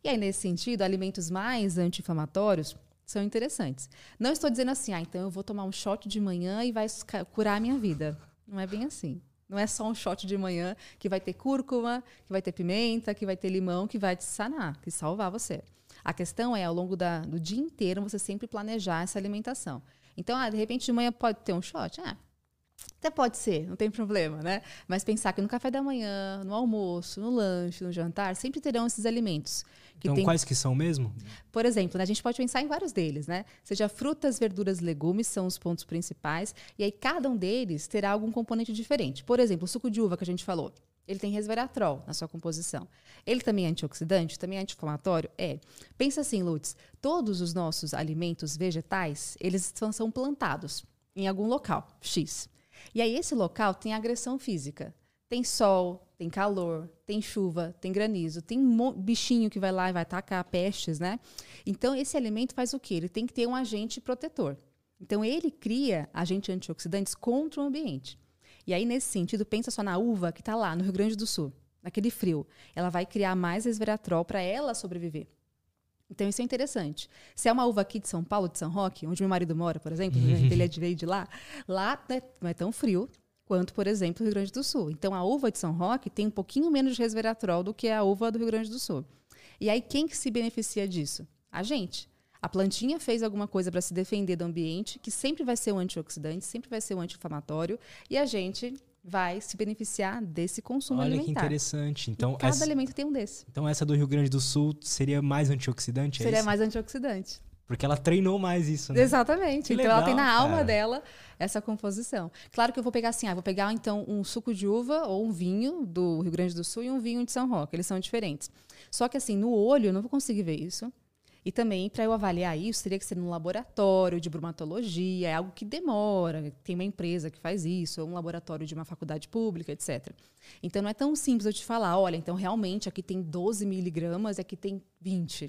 E aí, nesse sentido, alimentos mais anti-inflamatórios são interessantes. Não estou dizendo assim, ah, então eu vou tomar um shot de manhã e vai curar a minha vida. Não é bem assim. Não é só um shot de manhã que vai ter cúrcuma, que vai ter pimenta, que vai ter limão, que vai te sanar, que salvar você. A questão é, ao longo da, do dia inteiro, você sempre planejar essa alimentação. Então, ah, de repente, de manhã pode ter um shot? Ah, até pode ser, não tem problema, né? Mas pensar que no café da manhã, no almoço, no lanche, no jantar, sempre terão esses alimentos. então, tem... quais que são mesmo? Por exemplo, né, a gente pode pensar em vários deles, né? Seja frutas, verduras, legumes, são os pontos principais. E aí, cada um deles terá algum componente diferente. Por exemplo, o suco de uva que a gente falou. Ele tem resveratrol na sua composição. Ele também é antioxidante, também é anti-inflamatório? É. Pensa assim, Lutz, todos os nossos alimentos vegetais, eles são plantados em algum local, X. E aí esse local tem agressão física. Tem sol, tem calor, tem chuva, tem granizo, tem bichinho que vai lá e vai atacar pestes, né? Então esse alimento faz o quê? Ele tem que ter um agente protetor. Então ele cria agentes antioxidantes contra o ambiente. E aí nesse sentido, pensa só na uva que está lá no Rio Grande do Sul, naquele frio. Ela vai criar mais resveratrol para ela sobreviver. Então isso é interessante. Se é uma uva aqui de São Paulo, de São Roque, onde meu marido mora, por exemplo, uhum. ele é de veio de lá, lá né, não é tão frio quanto, por exemplo, o Rio Grande do Sul. Então a uva de São Roque tem um pouquinho menos de resveratrol do que a uva do Rio Grande do Sul. E aí quem que se beneficia disso? A gente. A plantinha fez alguma coisa para se defender do ambiente, que sempre vai ser um antioxidante, sempre vai ser um anti-inflamatório, e a gente vai se beneficiar desse consumo Olha alimentar. Olha que interessante. Então, e cada essa, alimento tem um desse. Então essa do Rio Grande do Sul seria mais antioxidante? É seria mais antioxidante. Porque ela treinou mais isso, né? Exatamente. Que então legal, ela tem na cara. alma dela essa composição. Claro que eu vou pegar assim, ah, vou pegar então um suco de uva ou um vinho do Rio Grande do Sul e um vinho de São Roque. Eles são diferentes. Só que assim, no olho eu não vou conseguir ver isso. E também, para eu avaliar isso, teria que ser num laboratório de bromatologia, é algo que demora, tem uma empresa que faz isso, ou um laboratório de uma faculdade pública, etc. Então, não é tão simples eu te falar, olha, então realmente aqui tem 12 miligramas e aqui tem 20.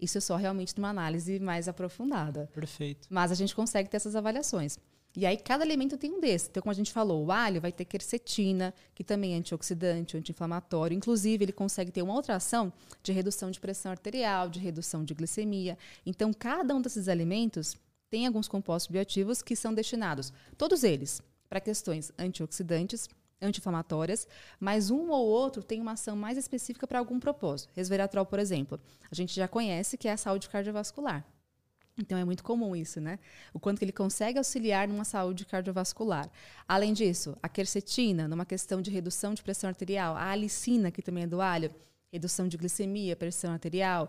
Isso é só realmente numa análise mais aprofundada. Perfeito. Mas a gente consegue ter essas avaliações. E aí, cada alimento tem um desses. Então, como a gente falou, o alho vai ter quercetina, que também é antioxidante, anti-inflamatório. Inclusive, ele consegue ter uma outra ação de redução de pressão arterial, de redução de glicemia. Então, cada um desses alimentos tem alguns compostos bioativos que são destinados, todos eles, para questões antioxidantes, anti-inflamatórias, mas um ou outro tem uma ação mais específica para algum propósito. Resveratrol, por exemplo, a gente já conhece que é a saúde cardiovascular. Então é muito comum isso, né? O quanto que ele consegue auxiliar numa saúde cardiovascular. Além disso, a quercetina, numa questão de redução de pressão arterial, a alicina, que também é do alho, redução de glicemia, pressão arterial,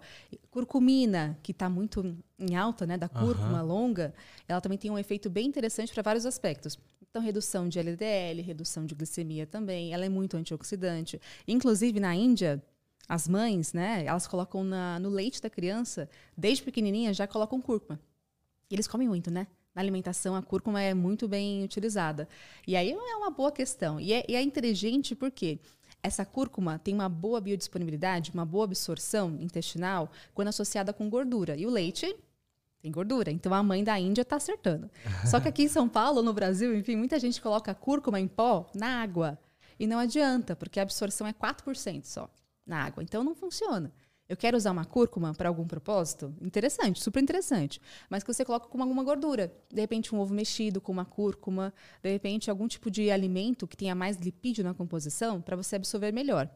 curcumina, que está muito em alta, né, da cúrcuma uhum. longa, ela também tem um efeito bem interessante para vários aspectos. Então, redução de LDL, redução de glicemia também, ela é muito antioxidante. Inclusive, na Índia, as mães, né, elas colocam na, no leite da criança, desde pequenininha, já colocam cúrcuma. E eles comem muito, né? Na alimentação, a cúrcuma é muito bem utilizada. E aí é uma boa questão. E é, e é inteligente porque essa cúrcuma tem uma boa biodisponibilidade, uma boa absorção intestinal quando associada com gordura. E o leite tem gordura. Então a mãe da Índia está acertando. Só que aqui em São Paulo, no Brasil, enfim, muita gente coloca cúrcuma em pó na água. E não adianta, porque a absorção é 4% só na água. Então não funciona. Eu quero usar uma cúrcuma para algum propósito? Interessante, super interessante. Mas que você coloca com alguma gordura. De repente, um ovo mexido com uma cúrcuma. De repente, algum tipo de alimento que tenha mais lipídio na composição para você absorver melhor.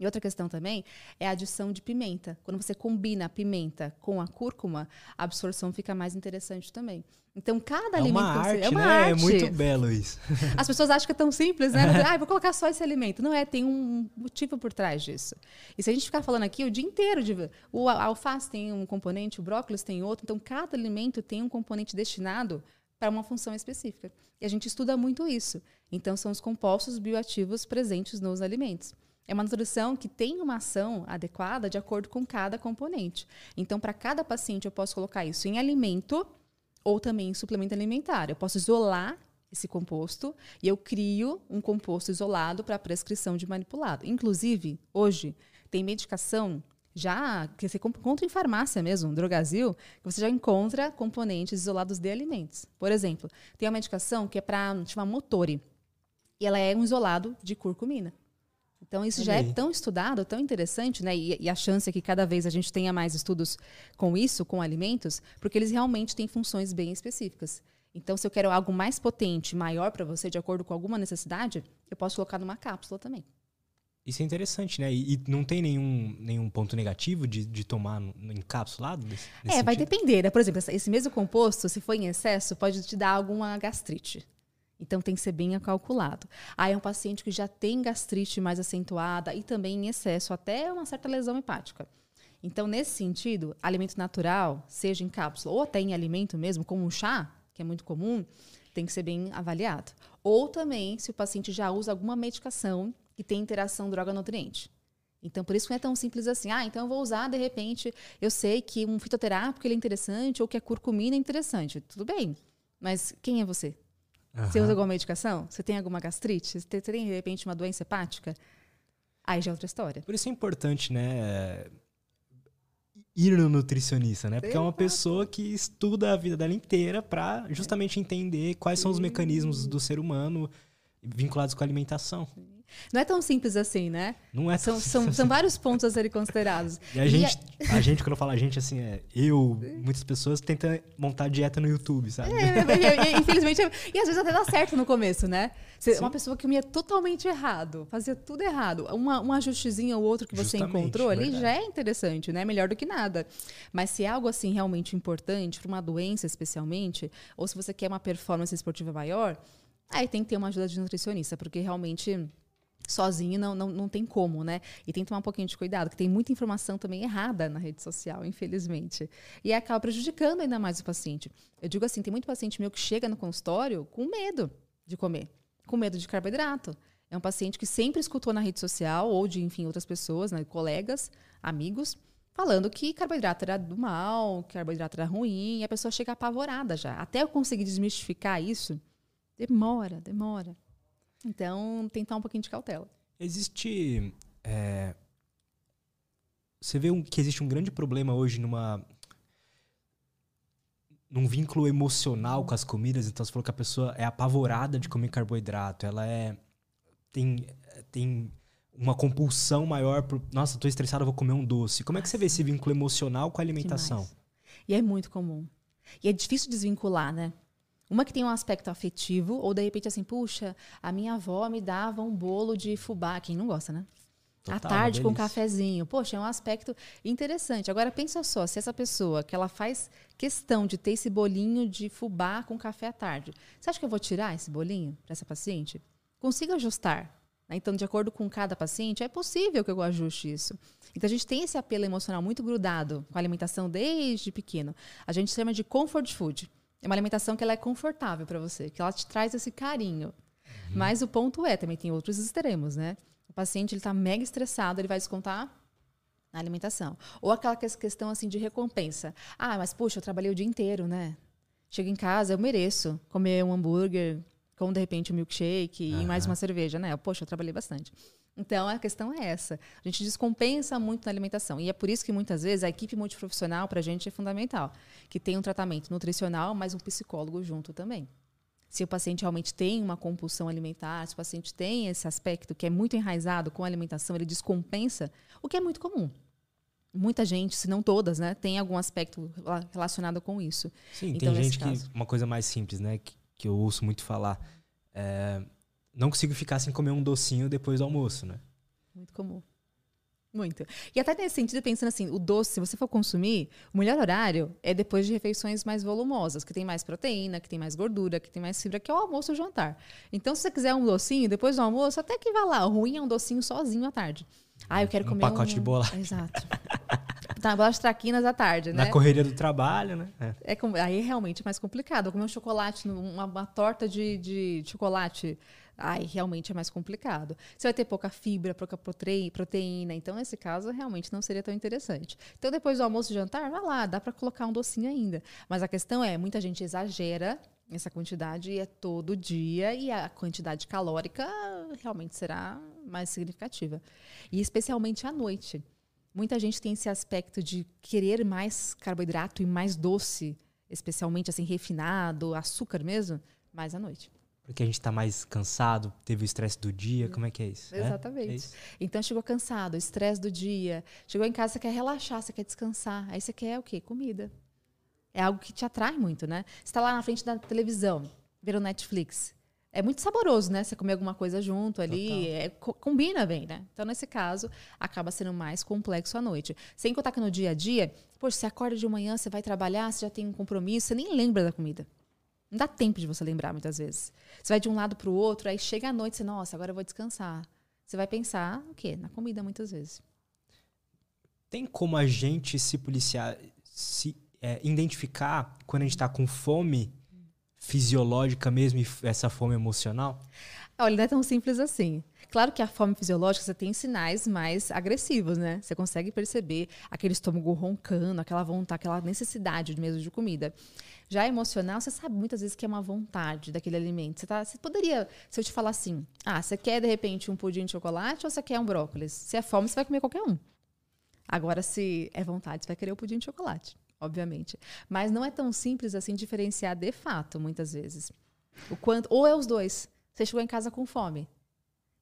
E outra questão também é a adição de pimenta. Quando você combina a pimenta com a cúrcuma, a absorção fica mais interessante também. Então, cada é alimento... Uma arte, é uma né? arte. É muito belo isso. As pessoas acham que é tão simples, né? ah, vou colocar só esse alimento. Não é, tem um motivo por trás disso. E se a gente ficar falando aqui o dia inteiro, de, o alface tem um componente, o brócolis tem outro. Então, cada alimento tem um componente destinado para uma função específica. E a gente estuda muito isso. Então, são os compostos bioativos presentes nos alimentos. É uma nutrição que tem uma ação adequada de acordo com cada componente. Então, para cada paciente, eu posso colocar isso em alimento ou também em suplemento alimentar. Eu posso isolar esse composto e eu crio um composto isolado para prescrição de manipulado. Inclusive, hoje, tem medicação já que você encontra em farmácia mesmo, Drogazil, que você já encontra componentes isolados de alimentos. Por exemplo, tem uma medicação que é para chamar Motori. E ela é um isolado de curcumina. Então, isso já é tão estudado, tão interessante, né? E, e, a chance é que cada vez a gente tenha mais estudos com isso, com alimentos, porque eles realmente têm funções bem específicas. Então, se eu quero algo mais potente, maior para você, de acordo com alguma necessidade, eu posso colocar numa cápsula também. Isso é interessante, né? E, e não tem nenhum, nenhum ponto negativo de, de tomar no, no encapsulado? Desse, desse é, sentido? vai depender. Né? Por exemplo, esse mesmo composto, se for em excesso, pode te dar alguma gastrite. Então tem que ser bem calculado. Aí é um paciente que já tem gastrite mais acentuada e também em excesso, até uma certa lesão hepática. Então, nesse sentido, alimento natural, seja em cápsula ou até em alimento mesmo, como um chá, que é muito comum, tem que ser bem avaliado. Ou também se o paciente já usa alguma medicação que tem interação droga-nutriente. Então, por isso não é tão simples assim. Ah, então eu vou usar, de repente, eu sei que um fitoterápico ele é interessante ou que a curcumina é interessante. Tudo bem. Mas quem é você? Uhum. Você usa alguma medicação? Você tem alguma gastrite? Você tem, de repente, uma doença hepática? Aí já é outra história. Por isso é importante, né? Ir no nutricionista, né? Porque é uma pessoa que estuda a vida dela inteira para justamente entender quais são os mecanismos do ser humano vinculados com a alimentação. Sim. Não é tão simples assim, né? Não é são, são, são vários pontos a serem considerados. E a gente, a... a... gente, quando eu falo a gente, assim, é eu, muitas pessoas tentam montar dieta no YouTube, sabe? É, é infelizmente, e às vezes até dá certo no começo, né? Você, uma pessoa que comia totalmente errado, fazia tudo errado. Uma, um ajustezinho ou outro que você Justamente, encontrou ali verdade. já é interessante, né? Melhor do que nada. Mas se é algo assim realmente importante, para uma doença especialmente, ou se você quer uma performance esportiva maior, aí tem que ter uma ajuda de nutricionista, porque realmente sozinho não, não, não tem como, né? E tem que tomar um pouquinho de cuidado, que tem muita informação também errada na rede social, infelizmente. E acaba prejudicando ainda mais o paciente. Eu digo assim, tem muito paciente meu que chega no consultório com medo de comer, com medo de carboidrato. É um paciente que sempre escutou na rede social ou de, enfim, outras pessoas, né, colegas, amigos, falando que carboidrato era do mal, que carboidrato era ruim, e a pessoa chega apavorada já. Até eu conseguir desmistificar isso, demora, demora. Então, tentar um pouquinho de cautela. Existe. É, você vê um, que existe um grande problema hoje numa. num vínculo emocional com as comidas. Então, você falou que a pessoa é apavorada de comer carboidrato. Ela é. tem. tem uma compulsão maior por. Nossa, tô estressada, vou comer um doce. Como é que você vê esse vínculo emocional com a alimentação? Demais. E é muito comum. E é difícil desvincular, né? Uma que tem um aspecto afetivo, ou de repente assim, puxa, a minha avó me dava um bolo de fubá. Quem não gosta, né? Total, à tarde com um cafezinho. Poxa, é um aspecto interessante. Agora pensa só, se essa pessoa que ela faz questão de ter esse bolinho de fubá com café à tarde, você acha que eu vou tirar esse bolinho para essa paciente? Consigo ajustar. né? Então, de acordo com cada paciente, é possível que eu ajuste isso. Então, a gente tem esse apelo emocional muito grudado com a alimentação desde pequeno. A gente chama de comfort food. É uma alimentação que ela é confortável para você, que ela te traz esse carinho. Mas o ponto é, também tem outros extremos, né? O paciente ele está mega estressado, ele vai descontar na alimentação. Ou aquela ques- questão assim de recompensa. Ah, mas puxa, eu trabalhei o dia inteiro, né? Chego em casa, eu mereço comer um hambúrguer com de repente um milkshake e mais uma cerveja, né? Poxa, eu trabalhei bastante. Então a questão é essa. A gente descompensa muito na alimentação. E é por isso que muitas vezes a equipe multiprofissional para a gente é fundamental. Que tem um tratamento nutricional, mas um psicólogo junto também se o paciente realmente tem uma compulsão alimentar, se o paciente tem esse aspecto que é muito enraizado com a alimentação, ele descompensa, o que é muito comum. Muita gente, se não todas, né, tem algum aspecto rela- relacionado com isso. Sim, Então, tem gente que. caso. Uma coisa mais simples, né? Que, que eu ouço muito falar. é, não consigo ficar sem comer um docinho depois do almoço, né? Muito comum. Muito. E até nesse sentido, pensando assim, o doce, se você for consumir, o melhor horário é depois de refeições mais volumosas, que tem mais proteína, que tem mais gordura, que tem mais fibra, que é o almoço e o jantar. Então, se você quiser um docinho, depois do almoço, até que vá lá. O ruim é um docinho sozinho à tarde. Ah, eu quero Um comer pacote um... de bolacha. Exato. Tá, bolacha traquinas à tarde, né? Na correria do trabalho, né? É. É, com- aí realmente é mais complicado. Eu comer um chocolate, uma, uma torta de, de chocolate, aí realmente é mais complicado. Você vai ter pouca fibra, pouca prote- proteína. Então, nesse caso, realmente não seria tão interessante. Então, depois do almoço e jantar, vai lá, dá para colocar um docinho ainda. Mas a questão é, muita gente exagera essa quantidade e é todo dia e a quantidade calórica realmente será mais significativa. E especialmente à noite. Muita gente tem esse aspecto de querer mais carboidrato e mais doce, especialmente assim refinado, açúcar mesmo, mais à noite. Porque a gente tá mais cansado, teve o estresse do dia, como é que é isso? É? Exatamente. É isso? Então chegou cansado, estresse do dia, chegou em casa, você quer relaxar, você quer descansar. Aí você quer o quê? Comida. É algo que te atrai muito, né? Você está lá na frente da televisão, vendo Netflix. É muito saboroso, né? Você comer alguma coisa junto ali, é, co- combina bem, né? Então, nesse caso, acaba sendo mais complexo à noite. Sem contar que no dia a dia, poxa, você acorda de manhã, você vai trabalhar, você já tem um compromisso, você nem lembra da comida. Não dá tempo de você lembrar muitas vezes. Você vai de um lado para o outro, aí chega a noite, você, nossa, agora eu vou descansar. Você vai pensar o quê? Na comida, muitas vezes. Tem como a gente se policiar, se é, identificar quando a gente tá com fome fisiológica mesmo e essa fome emocional? Olha, não é tão simples assim. Claro que a fome fisiológica você tem sinais mais agressivos, né? Você consegue perceber aquele estômago roncando, aquela vontade, aquela necessidade mesmo de comida. Já emocional, você sabe muitas vezes que é uma vontade daquele alimento. Você, tá, você poderia, se eu te falar assim, ah, você quer de repente um pudim de chocolate ou você quer um brócolis? Se é fome, você vai comer qualquer um. Agora, se é vontade, você vai querer o pudim de chocolate, obviamente. Mas não é tão simples assim diferenciar de fato, muitas vezes. O quanto, ou é os dois. Você chegou em casa com fome.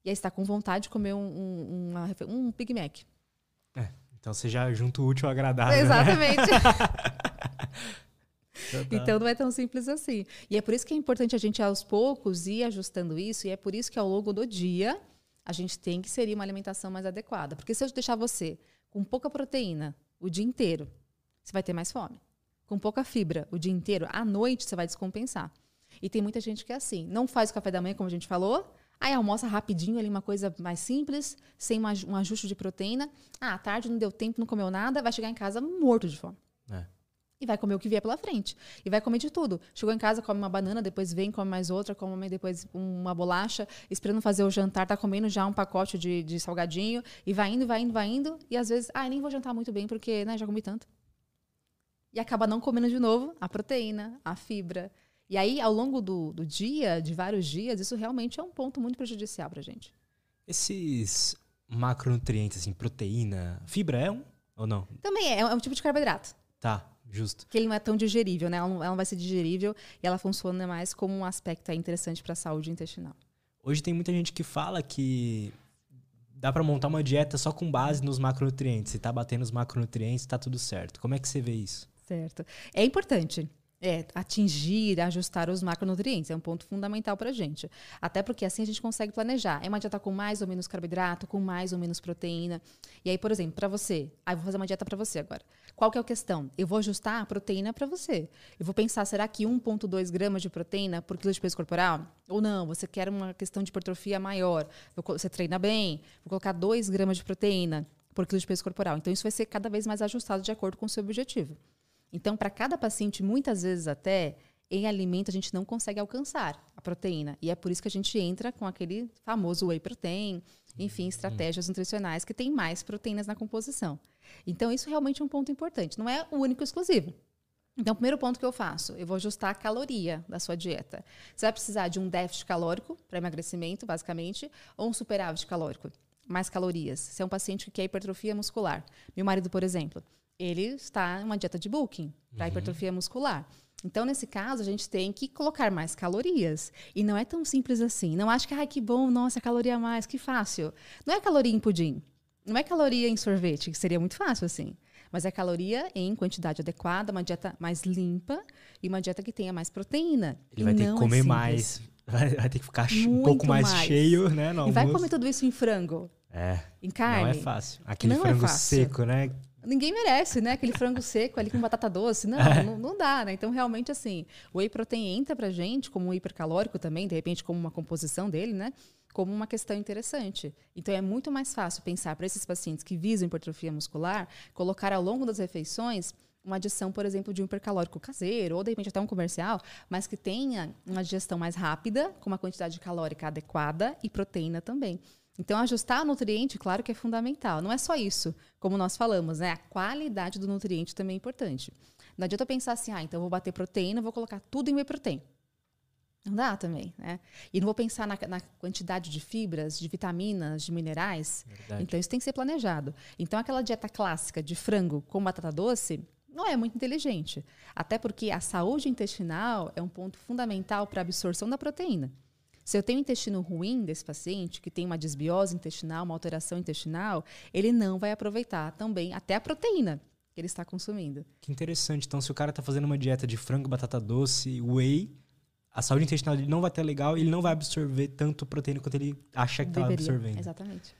E aí está com vontade de comer um, um, uma um Big Mac. Então você já junta o útil ao agradável. né? Exatamente. Então tá. Então não é tão simples assim. E é por isso que é importante a gente, aos poucos, ir ajustando isso. E é por isso que ao longo do dia, a gente tem que inserir uma alimentação mais adequada. Porque se eu deixar você com pouca proteína o dia inteiro, você vai ter mais fome. Com pouca fibra o dia inteiro, à noite você vai descompensar. E tem muita gente que é assim. Não faz o café da manhã, como a gente falou. Aí almoça rapidinho ali, uma coisa mais simples, sem uma- um ajuste de proteína. Ah, à tarde não deu tempo, não comeu nada, vai chegar em casa morto de fome. É. E vai comer o que vier pela frente. E vai comer de tudo. Chegou em casa, come uma banana, depois vem, come mais outra, come depois uma bolacha, esperando fazer o jantar, tá comendo já um pacote de, de salgadinho, e vai indo, vai indo, vai indo, e às vezes, ah, nem vou jantar muito bem, porque né, já comi tanto. E acaba não comendo de novo a proteína, a fibra. E aí, ao longo do, do dia, de vários dias, isso realmente é um ponto muito prejudicial pra gente. Esses macronutrientes, assim, proteína, fibra é um ou não? Também é, é um tipo de carboidrato. Tá, justo. que ele não é tão digerível, né? Ela não, ela não vai ser digerível e ela funciona mais como um aspecto interessante para a saúde intestinal. Hoje tem muita gente que fala que dá pra montar uma dieta só com base nos macronutrientes. Se tá batendo os macronutrientes, tá tudo certo. Como é que você vê isso? Certo. É importante. É, atingir, ajustar os macronutrientes. É um ponto fundamental para a gente. Até porque assim a gente consegue planejar. É uma dieta com mais ou menos carboidrato, com mais ou menos proteína. E aí, por exemplo, para você, aí vou fazer uma dieta para você agora. Qual que é a questão? Eu vou ajustar a proteína para você. Eu vou pensar, será que 1,2 gramas de proteína por quilo de peso corporal? Ou não, você quer uma questão de hipertrofia maior. Você treina bem, vou colocar 2 gramas de proteína por quilo de peso corporal. Então, isso vai ser cada vez mais ajustado de acordo com o seu objetivo. Então, para cada paciente, muitas vezes até em alimento a gente não consegue alcançar a proteína. E é por isso que a gente entra com aquele famoso whey protein, enfim, uhum. estratégias nutricionais que tem mais proteínas na composição. Então, isso realmente é um ponto importante. Não é o único exclusivo. Então, o primeiro ponto que eu faço, eu vou ajustar a caloria da sua dieta. Você vai precisar de um déficit calórico para emagrecimento, basicamente, ou um superávit calórico, mais calorias. Se é um paciente que quer hipertrofia muscular. Meu marido, por exemplo, ele está em uma dieta de bulking para uhum. hipertrofia muscular. Então, nesse caso, a gente tem que colocar mais calorias. E não é tão simples assim. Não acho que, ai, que bom, nossa, caloria a mais, que fácil. Não é caloria em pudim. Não é caloria em sorvete, que seria muito fácil assim. Mas é caloria em quantidade adequada, uma dieta mais limpa e uma dieta que tenha mais proteína. Ele vai ter que é comer é mais, vai, vai, ter que ficar muito um pouco mais, mais, cheio, né? e vai comer tudo isso em frango. É. Em carne. Não é fácil. Aquele não é frango é seco, né? Ninguém merece, né? Aquele frango seco ali com batata doce. Não, é. não, não, dá, né? Então, realmente, assim, o whey protein entra pra gente como um hipercalórico também, de repente, como uma composição dele, né? Como uma questão interessante. Então, é muito mais fácil pensar para esses pacientes que visam hipertrofia muscular, colocar ao longo das refeições uma adição, por exemplo, de um hipercalórico caseiro, ou de repente até um comercial, mas que tenha uma digestão mais rápida, com uma quantidade calórica adequada e proteína também. Então, ajustar o nutriente, claro que é fundamental. Não é só isso, como nós falamos, né? A qualidade do nutriente também é importante. Não adianta pensar assim, ah, então eu vou bater proteína, vou colocar tudo em whey protein. Não dá também, né? E não vou pensar na, na quantidade de fibras, de vitaminas, de minerais. Verdade. Então, isso tem que ser planejado. Então, aquela dieta clássica de frango com batata doce não é muito inteligente. Até porque a saúde intestinal é um ponto fundamental para a absorção da proteína. Se eu tenho um intestino ruim desse paciente, que tem uma desbiose intestinal, uma alteração intestinal, ele não vai aproveitar também até a proteína que ele está consumindo. Que interessante. Então, se o cara está fazendo uma dieta de frango, batata doce, whey, a saúde intestinal dele não vai estar legal e ele não vai absorver tanto proteína quanto ele acha que está absorvendo. Exatamente.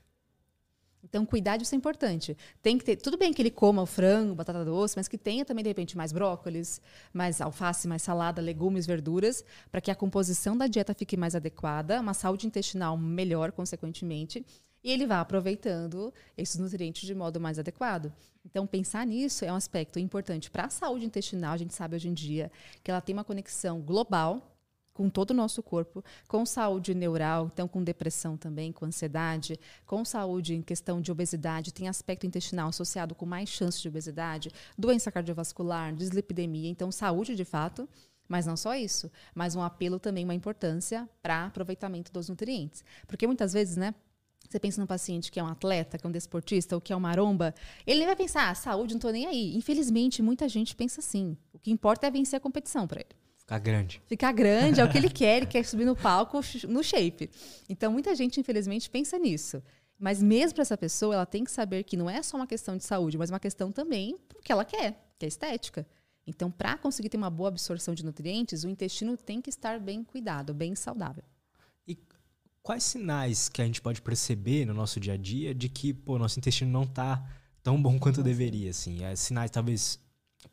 Então, cuidar disso é importante. Tem que ter, tudo bem que ele coma o frango, batata doce, mas que tenha também, de repente, mais brócolis, mais alface, mais salada, legumes, verduras, para que a composição da dieta fique mais adequada, uma saúde intestinal melhor, consequentemente, e ele vá aproveitando esses nutrientes de modo mais adequado. Então, pensar nisso é um aspecto importante para a saúde intestinal. A gente sabe hoje em dia que ela tem uma conexão global com todo o nosso corpo, com saúde neural, então com depressão também, com ansiedade, com saúde em questão de obesidade, tem aspecto intestinal associado com mais chances de obesidade, doença cardiovascular, dislipidemia, então saúde de fato. Mas não só isso, mas um apelo também, uma importância para aproveitamento dos nutrientes. Porque muitas vezes, né, você pensa num paciente que é um atleta, que é um desportista, ou que é uma maromba, ele vai pensar, ah, saúde, não estou nem aí. Infelizmente, muita gente pensa assim. O que importa é vencer a competição para ele. Ficar grande. Ficar grande é o que ele quer, ele quer subir no palco no shape. Então, muita gente, infelizmente, pensa nisso. Mas mesmo para essa pessoa, ela tem que saber que não é só uma questão de saúde, mas uma questão também do que ela quer, que é estética. Então, para conseguir ter uma boa absorção de nutrientes, o intestino tem que estar bem cuidado, bem saudável. E quais sinais que a gente pode perceber no nosso dia a dia de que, pô, nosso intestino não está tão bom quanto deveria, assim? É, sinais talvez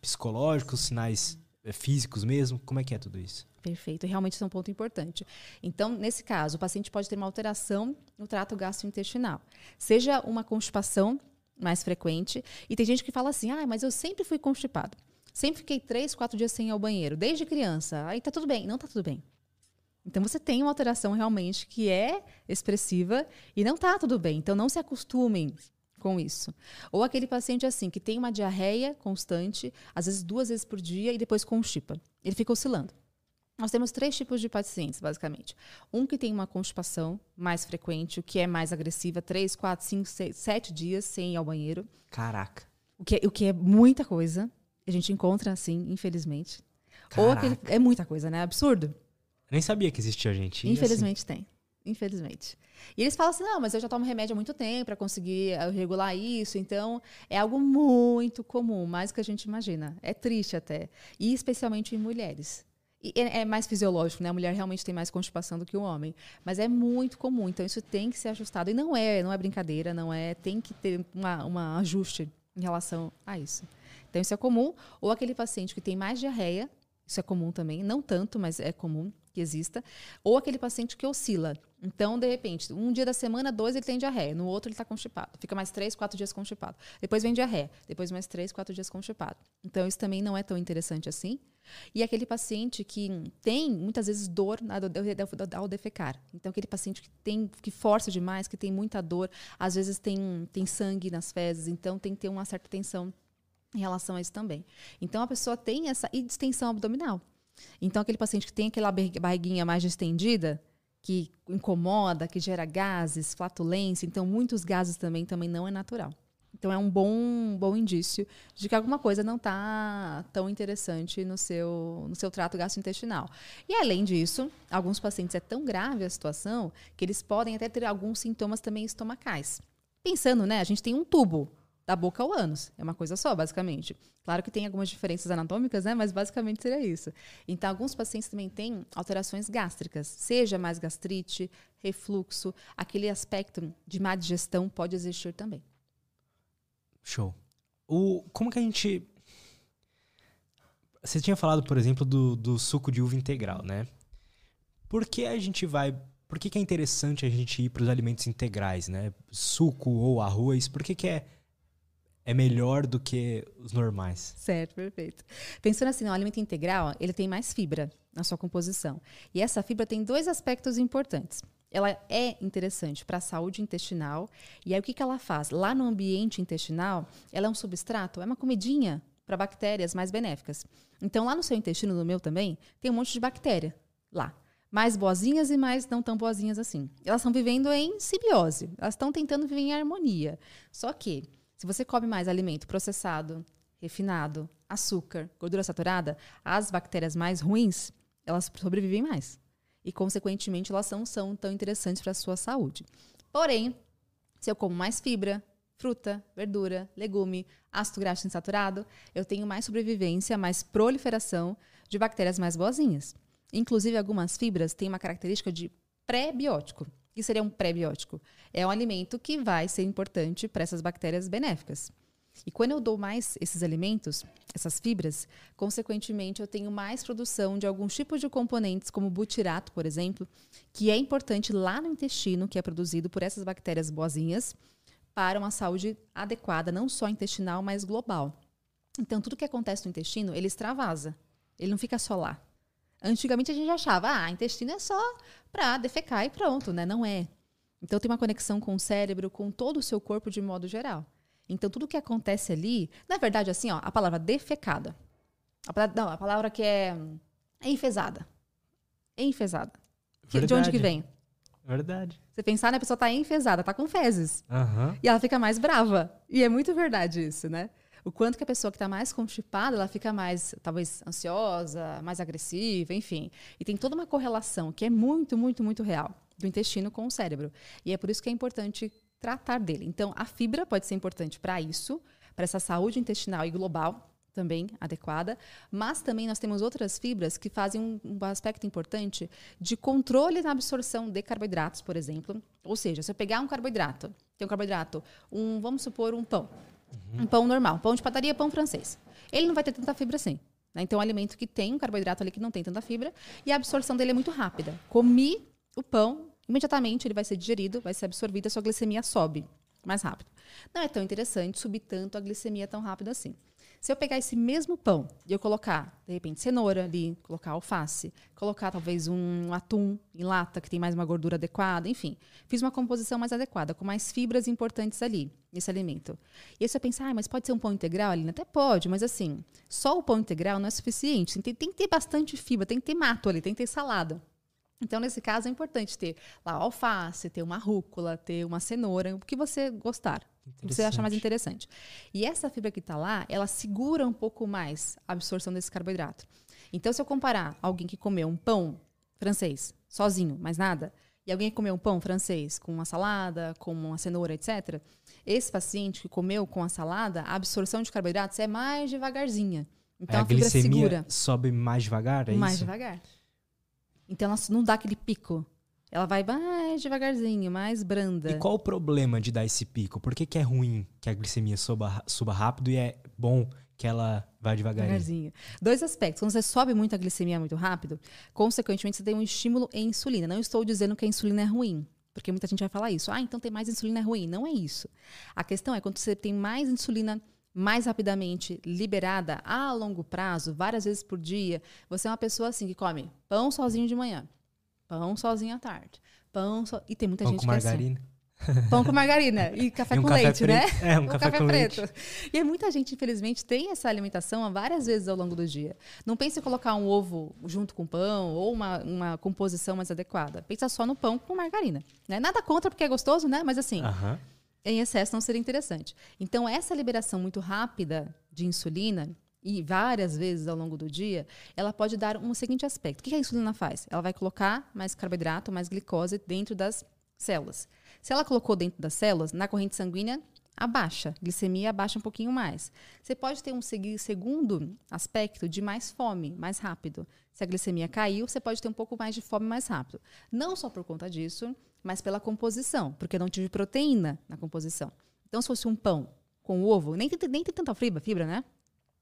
psicológicos, sinais físicos mesmo? Como é que é tudo isso? Perfeito, realmente isso é um ponto importante. Então, nesse caso, o paciente pode ter uma alteração no trato gastrointestinal, seja uma constipação mais frequente, e tem gente que fala assim: ah, mas eu sempre fui constipado. Sempre fiquei três, quatro dias sem ir ao banheiro, desde criança. Aí tá tudo bem. Não tá tudo bem. Então você tem uma alteração realmente que é expressiva e não tá tudo bem. Então não se acostumem com isso. Ou aquele paciente assim, que tem uma diarreia constante, às vezes duas vezes por dia e depois constipa. Ele fica oscilando. Nós temos três tipos de pacientes, basicamente. Um que tem uma constipação mais frequente, o que é mais agressiva, três, quatro, cinco, seis, sete dias sem ir ao banheiro. Caraca. O que, é, o que é muita coisa. A gente encontra assim, infelizmente. Caraca. Ou aquele. É muita coisa, né? Absurdo. Nem sabia que existia gente. Infelizmente assim. tem. Infelizmente. E eles falam assim: não, mas eu já tomo remédio há muito tempo para conseguir eh, regular isso. Então, é algo muito comum, mais do que a gente imagina. É triste até. E especialmente em mulheres. E é, é mais fisiológico, né? A mulher realmente tem mais constipação do que o homem. Mas é muito comum. Então, isso tem que ser ajustado. E não é, não é brincadeira, não é. Tem que ter um uma ajuste em relação a isso. Então, isso é comum. Ou aquele paciente que tem mais diarreia, isso é comum também. Não tanto, mas é comum que exista, ou aquele paciente que oscila. Então, de repente, um dia da semana, dois ele tem diarreia, no outro ele está constipado. Fica mais três, quatro dias constipado. Depois vem diarreia, depois mais três, quatro dias constipado. Então, isso também não é tão interessante assim. E aquele paciente que tem, muitas vezes, dor ao defecar. Então, aquele paciente que tem que força demais, que tem muita dor, às vezes tem, tem sangue nas fezes, então tem que ter uma certa tensão em relação a isso também. Então, a pessoa tem essa distensão abdominal. Então, aquele paciente que tem aquela barriguinha mais distendida, que incomoda, que gera gases, flatulência, então muitos gases também, também não é natural. Então é um bom, bom indício de que alguma coisa não está tão interessante no seu, no seu trato gastrointestinal. E além disso, alguns pacientes é tão grave a situação que eles podem até ter alguns sintomas também estomacais. Pensando, né? A gente tem um tubo da boca ao ânus. É uma coisa só, basicamente. Claro que tem algumas diferenças anatômicas, né? Mas basicamente seria isso. Então, alguns pacientes também têm alterações gástricas, seja mais gastrite, refluxo, aquele aspecto de má digestão pode existir também. Show. O, como que a gente. Você tinha falado, por exemplo, do, do suco de uva integral, né? Por que a gente vai por que, que, é interessante a gente ir para os alimentos integrais, né? Suco ou arroz, por que, que é é melhor do que os normais. Certo, perfeito. Pensando assim, o alimento integral, ele tem mais fibra na sua composição. E essa fibra tem dois aspectos importantes. Ela é interessante para a saúde intestinal. E aí, o que, que ela faz? Lá no ambiente intestinal, ela é um substrato, é uma comidinha para bactérias mais benéficas. Então, lá no seu intestino, no meu também, tem um monte de bactéria lá. Mais boazinhas e mais não tão boazinhas assim. Elas estão vivendo em simbiose. Elas estão tentando viver em harmonia. Só que se você come mais alimento processado, refinado, açúcar, gordura saturada, as bactérias mais ruins, elas sobrevivem mais. E, consequentemente, elas não são tão interessantes para a sua saúde. Porém, se eu como mais fibra, fruta, verdura, legume, ácido graxo insaturado, eu tenho mais sobrevivência, mais proliferação de bactérias mais boazinhas. Inclusive, algumas fibras têm uma característica de pré-biótico que seria um pré-biótico? É um alimento que vai ser importante para essas bactérias benéficas. E quando eu dou mais esses alimentos, essas fibras, consequentemente eu tenho mais produção de alguns tipos de componentes, como butirato, por exemplo, que é importante lá no intestino, que é produzido por essas bactérias boazinhas, para uma saúde adequada, não só intestinal, mas global. Então, tudo que acontece no intestino, ele extravasa. Ele não fica só lá. Antigamente a gente achava, ah, intestino é só para defecar e pronto, né? Não é. Então tem uma conexão com o cérebro, com todo o seu corpo de modo geral. Então tudo que acontece ali, na verdade, assim, ó, a palavra defecada. A palavra, não, a palavra que é, é enfesada. Enfesada. Verdade. De onde que vem? Verdade. Você pensar, né, a pessoa tá enfesada, tá com fezes. Uhum. E ela fica mais brava. E é muito verdade isso, né? O quanto que a pessoa que está mais constipada, ela fica mais, talvez, ansiosa, mais agressiva, enfim. E tem toda uma correlação que é muito, muito, muito real do intestino com o cérebro. E é por isso que é importante tratar dele. Então, a fibra pode ser importante para isso, para essa saúde intestinal e global também adequada, mas também nós temos outras fibras que fazem um, um, aspecto importante de controle na absorção de carboidratos, por exemplo. Ou seja, se eu pegar um carboidrato, tem um carboidrato, um, vamos supor um pão, Uhum. Um pão normal, pão de padaria, pão francês. Ele não vai ter tanta fibra assim. Né? Então, é um alimento que tem um carboidrato ali que não tem tanta fibra e a absorção dele é muito rápida. Comi o pão, imediatamente ele vai ser digerido, vai ser absorvido, a sua glicemia sobe mais rápido. Não é tão interessante subir tanto a glicemia tão rápido assim. Se eu pegar esse mesmo pão e eu colocar, de repente, cenoura ali, colocar alface, colocar talvez um atum em lata, que tem mais uma gordura adequada, enfim, fiz uma composição mais adequada, com mais fibras importantes ali, nesse alimento. E aí você pensa, ah, mas pode ser um pão integral, ali? Até pode, mas assim, só o pão integral não é suficiente. Tem, tem que ter bastante fibra, tem que ter mato ali, tem que ter salada. Então, nesse caso, é importante ter lá alface, ter uma rúcula, ter uma cenoura, o que você gostar você acha mais interessante. E essa fibra que está lá, ela segura um pouco mais a absorção desse carboidrato. Então, se eu comparar alguém que comeu um pão francês sozinho, mais nada, e alguém comeu um pão francês com uma salada, com uma cenoura, etc. Esse paciente que comeu com a salada, a absorção de carboidratos é mais devagarzinha. Então a, a, fibra segura. sobe mais devagar, é mais isso? devagar. Então ela não dá aquele pico. Ela vai mais devagarzinho, mais branda. E qual o problema de dar esse pico? Por que, que é ruim que a glicemia suba, suba rápido e é bom que ela vá devagarinho? Devagarzinho. Dois aspectos. Quando você sobe muito a glicemia muito rápido, consequentemente você tem um estímulo em insulina. Não estou dizendo que a insulina é ruim. Porque muita gente vai falar isso. Ah, então tem mais insulina é ruim. Não é isso. A questão é quando você tem mais insulina mais rapidamente liberada a longo prazo, várias vezes por dia, você é uma pessoa assim que come pão sozinho de manhã, pão sozinho à tarde, pão so... e tem muita Pão gente com que é assim. margarina? Pão com margarina e café E um com café leite, né? preto. É, um café com leite. E muita gente, infelizmente, tem essa alimentação várias vezes ao longo do dia. Não pense em colocar um ovo junto com pão ou uma, uma composição mais adequada. Pensa só no pão com margarina. Né? Nada contra porque é gostoso, né? Mas assim, Aham. em excesso não seria interessante. Então, essa liberação muito rápida de insulina e várias vezes ao longo do dia, ela pode dar um seguinte aspecto. O que a insulina faz? Ela vai colocar mais carboidrato, mais glicose dentro das células. Se ela colocou dentro das células, na corrente sanguínea, abaixa. Glicemia abaixa um pouquinho mais. Você pode ter um segundo aspecto de mais fome, mais rápido. Se a glicemia caiu, você pode ter um pouco mais de fome mais rápido. Não só por conta disso, mas pela composição, porque não tive proteína na composição. Então, se fosse um pão com ovo, nem tem, nem tem tanta fibra, fibra, né?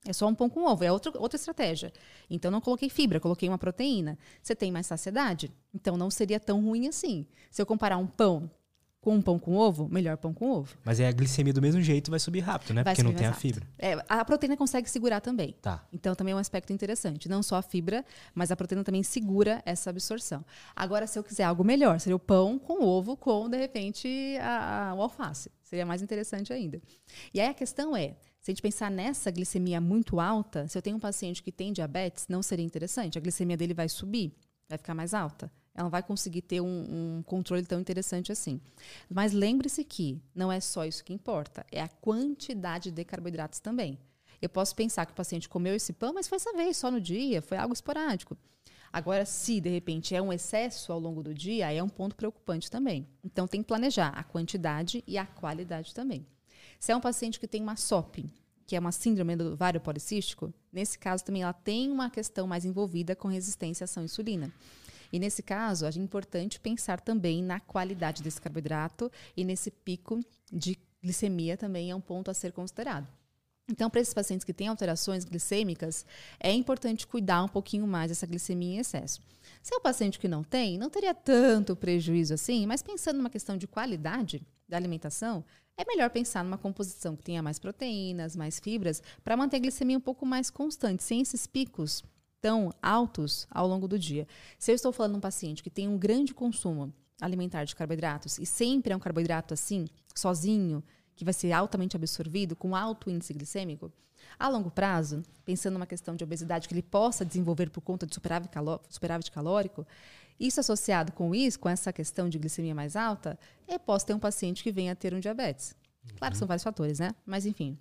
É só um pão com ovo, é outro, outra estratégia. Então, não coloquei fibra, coloquei uma proteína. Você tem mais saciedade? Então, não seria tão ruim assim. Se eu comparar um pão com um pão com ovo, melhor pão com ovo. Mas aí a glicemia do mesmo jeito vai subir rápido, né? Vai Porque não tem a fibra. É, a proteína consegue segurar também. Tá. Então, também é um aspecto interessante. Não só a fibra, mas a proteína também segura essa absorção. Agora, se eu quiser algo melhor, seria o pão com ovo, com, de repente, a, a- o alface. Seria mais interessante ainda. E aí a questão é, se a gente pensar nessa glicemia muito alta, se eu tenho um paciente que tem diabetes, não seria interessante? A glicemia dele vai subir, vai ficar mais alta. Ela não vai conseguir ter um, um controle tão interessante assim. Mas lembre-se que não é só isso que importa, é a quantidade de carboidratos também. Eu posso pensar que o paciente comeu esse pão, mas foi essa vez, só no dia, foi algo esporádico. Agora, se de repente é um excesso ao longo do dia, aí é um ponto preocupante também. Então, tem que planejar a quantidade e a qualidade também. Se é um paciente que tem uma SOP, que é uma síndrome do ovário policístico, nesse caso também ela tem uma questão mais envolvida com resistência à ação à insulina. E nesse caso, é importante pensar também na qualidade desse carboidrato e nesse pico de glicemia também é um ponto a ser considerado. Então, para esses pacientes que têm alterações glicêmicas, é importante cuidar um pouquinho mais dessa glicemia em excesso. Se é um paciente que não tem, não teria tanto prejuízo assim, mas pensando numa questão de qualidade da alimentação, é melhor pensar numa composição que tenha mais proteínas, mais fibras, para manter a glicemia um pouco mais constante, sem esses picos tão altos ao longo do dia. Se eu estou falando de um paciente que tem um grande consumo alimentar de carboidratos e sempre é um carboidrato assim, sozinho, que vai ser altamente absorvido, com alto índice glicêmico, a longo prazo, pensando numa questão de obesidade que ele possa desenvolver por conta de superávit, superávit calórico, isso associado com isso, com essa questão de glicemia mais alta, eu posso ter um paciente que venha a ter um diabetes. Claro que são vários fatores, né? Mas enfim,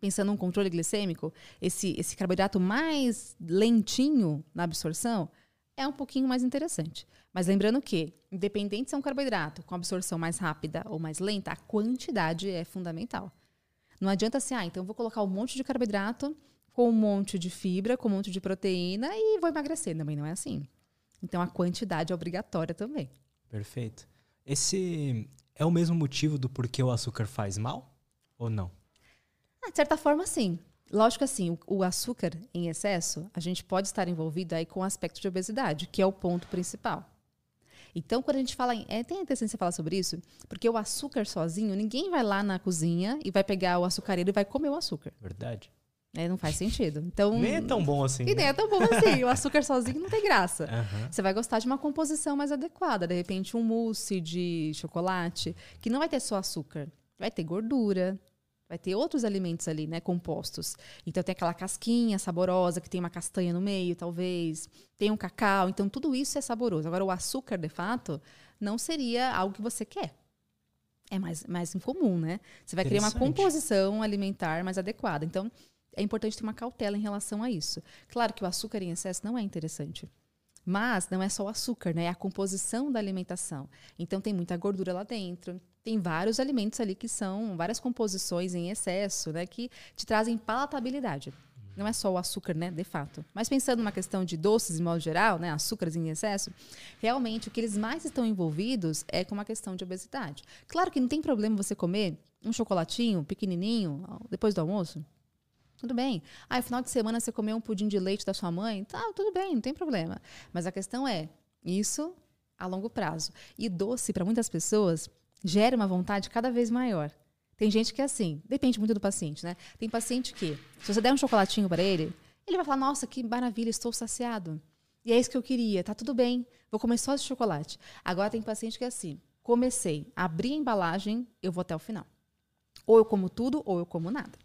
pensando num controle glicêmico, esse, esse carboidrato mais lentinho na absorção é um pouquinho mais interessante. Mas lembrando que, independente se é um carboidrato com absorção mais rápida ou mais lenta, a quantidade é fundamental. Não adianta assim, ah, então vou colocar um monte de carboidrato com um monte de fibra, com um monte de proteína e vou emagrecer. Também não é assim. Então a quantidade é obrigatória também. Perfeito. Esse é o mesmo motivo do porquê o açúcar faz mal? Ou não? Ah, de certa forma, sim. Lógico que assim, o, o açúcar em excesso, a gente pode estar envolvido aí com o aspecto de obesidade, que é o ponto principal. Então, quando a gente fala em. É até interessante você falar sobre isso, porque o açúcar sozinho, ninguém vai lá na cozinha e vai pegar o açucareiro e vai comer o açúcar. Verdade. É, não faz sentido. Então. Nem é tão bom assim. E nem né? é tão bom assim. O açúcar sozinho não tem graça. Aham. Você vai gostar de uma composição mais adequada. De repente, um mousse de chocolate, que não vai ter só açúcar. Vai ter gordura, vai ter outros alimentos ali, né, compostos. Então, tem aquela casquinha saborosa, que tem uma castanha no meio, talvez. Tem um cacau. Então, tudo isso é saboroso. Agora, o açúcar, de fato, não seria algo que você quer. É mais, mais incomum, né? Você vai criar uma composição alimentar mais adequada. Então, é importante ter uma cautela em relação a isso. Claro que o açúcar em excesso não é interessante. Mas não é só o açúcar, né? É a composição da alimentação. Então tem muita gordura lá dentro. Tem vários alimentos ali que são várias composições em excesso, né? Que te trazem palatabilidade. Não é só o açúcar, né, de fato. Mas pensando numa questão de doces, de modo geral, né, açúcares em excesso, realmente o que eles mais estão envolvidos é com uma questão de obesidade. Claro que não tem problema você comer um chocolatinho pequenininho depois do almoço. Tudo bem. Ah, final de semana você comeu um pudim de leite da sua mãe? Tá, tudo bem, não tem problema. Mas a questão é, isso a longo prazo. E doce, para muitas pessoas, gera uma vontade cada vez maior. Tem gente que é assim, depende muito do paciente, né? Tem paciente que, se você der um chocolatinho para ele, ele vai falar: Nossa, que maravilha, estou saciado. E é isso que eu queria, tá tudo bem, vou comer só esse chocolate. Agora tem paciente que é assim: comecei, abri a embalagem, eu vou até o final. Ou eu como tudo, ou eu como nada.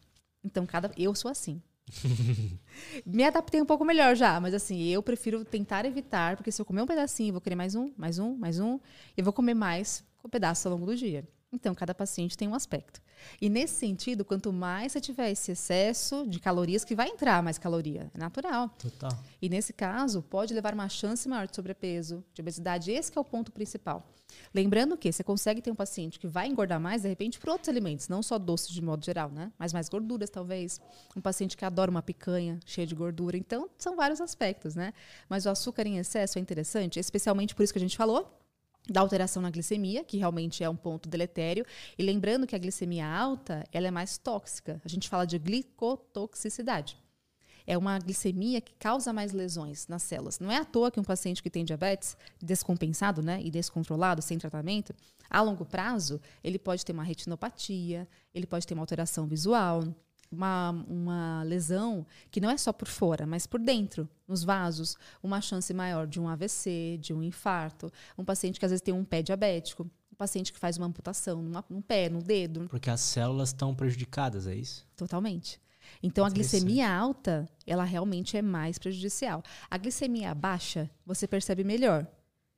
Então, cada eu sou assim. Me adaptei um pouco melhor já, mas assim, eu prefiro tentar evitar, porque se eu comer um pedacinho, eu vou querer mais um, mais um, mais um, e vou comer mais com pedaço ao longo do dia. Então, cada paciente tem um aspecto. E nesse sentido, quanto mais você tiver esse excesso de calorias, que vai entrar mais caloria, é natural. Total. E nesse caso, pode levar uma chance maior de sobrepeso, de obesidade. Esse é o ponto principal. Lembrando que você consegue ter um paciente que vai engordar mais, de repente, por outros alimentos, não só doces de modo geral, né? Mas mais gorduras, talvez. Um paciente que adora uma picanha cheia de gordura. Então, são vários aspectos, né? Mas o açúcar em excesso é interessante, especialmente por isso que a gente falou, da alteração na glicemia, que realmente é um ponto deletério. E lembrando que a glicemia alta ela é mais tóxica. A gente fala de glicotoxicidade. É uma glicemia que causa mais lesões nas células. Não é à toa que um paciente que tem diabetes descompensado né, e descontrolado, sem tratamento, a longo prazo, ele pode ter uma retinopatia, ele pode ter uma alteração visual, uma, uma lesão que não é só por fora, mas por dentro, nos vasos, uma chance maior de um AVC, de um infarto, um paciente que às vezes tem um pé diabético, um paciente que faz uma amputação numa, num pé, no dedo. Porque as células estão prejudicadas, é isso? Totalmente. Então, a glicemia alta, ela realmente é mais prejudicial. A glicemia baixa, você percebe melhor.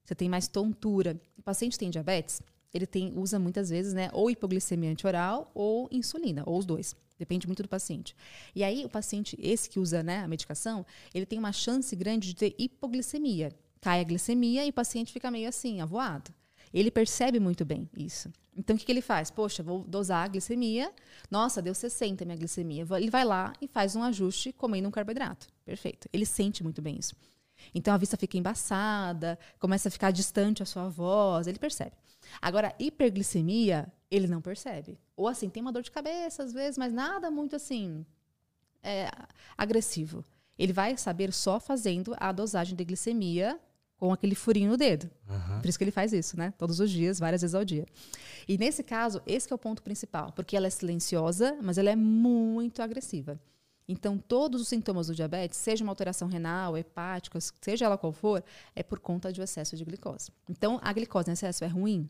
Você tem mais tontura. O paciente tem diabetes, ele tem, usa muitas vezes, né, ou hipoglicemia antioral ou insulina, ou os dois. Depende muito do paciente. E aí, o paciente, esse que usa né, a medicação, ele tem uma chance grande de ter hipoglicemia. Cai a glicemia e o paciente fica meio assim, avoado. Ele percebe muito bem isso. Então, o que, que ele faz? Poxa, vou dosar a glicemia. Nossa, deu 60 minha glicemia. Ele vai lá e faz um ajuste comendo um carboidrato. Perfeito. Ele sente muito bem isso. Então, a vista fica embaçada, começa a ficar distante a sua voz. Ele percebe. Agora, hiperglicemia, ele não percebe. Ou assim, tem uma dor de cabeça às vezes, mas nada muito assim é, agressivo. Ele vai saber só fazendo a dosagem de glicemia com aquele furinho no dedo. Uhum. Por isso que ele faz isso, né? Todos os dias, várias vezes ao dia. E nesse caso, esse é o ponto principal, porque ela é silenciosa, mas ela é muito agressiva. Então, todos os sintomas do diabetes, seja uma alteração renal, hepática, seja ela qual for, é por conta de um excesso de glicose. Então, a glicose em excesso é ruim?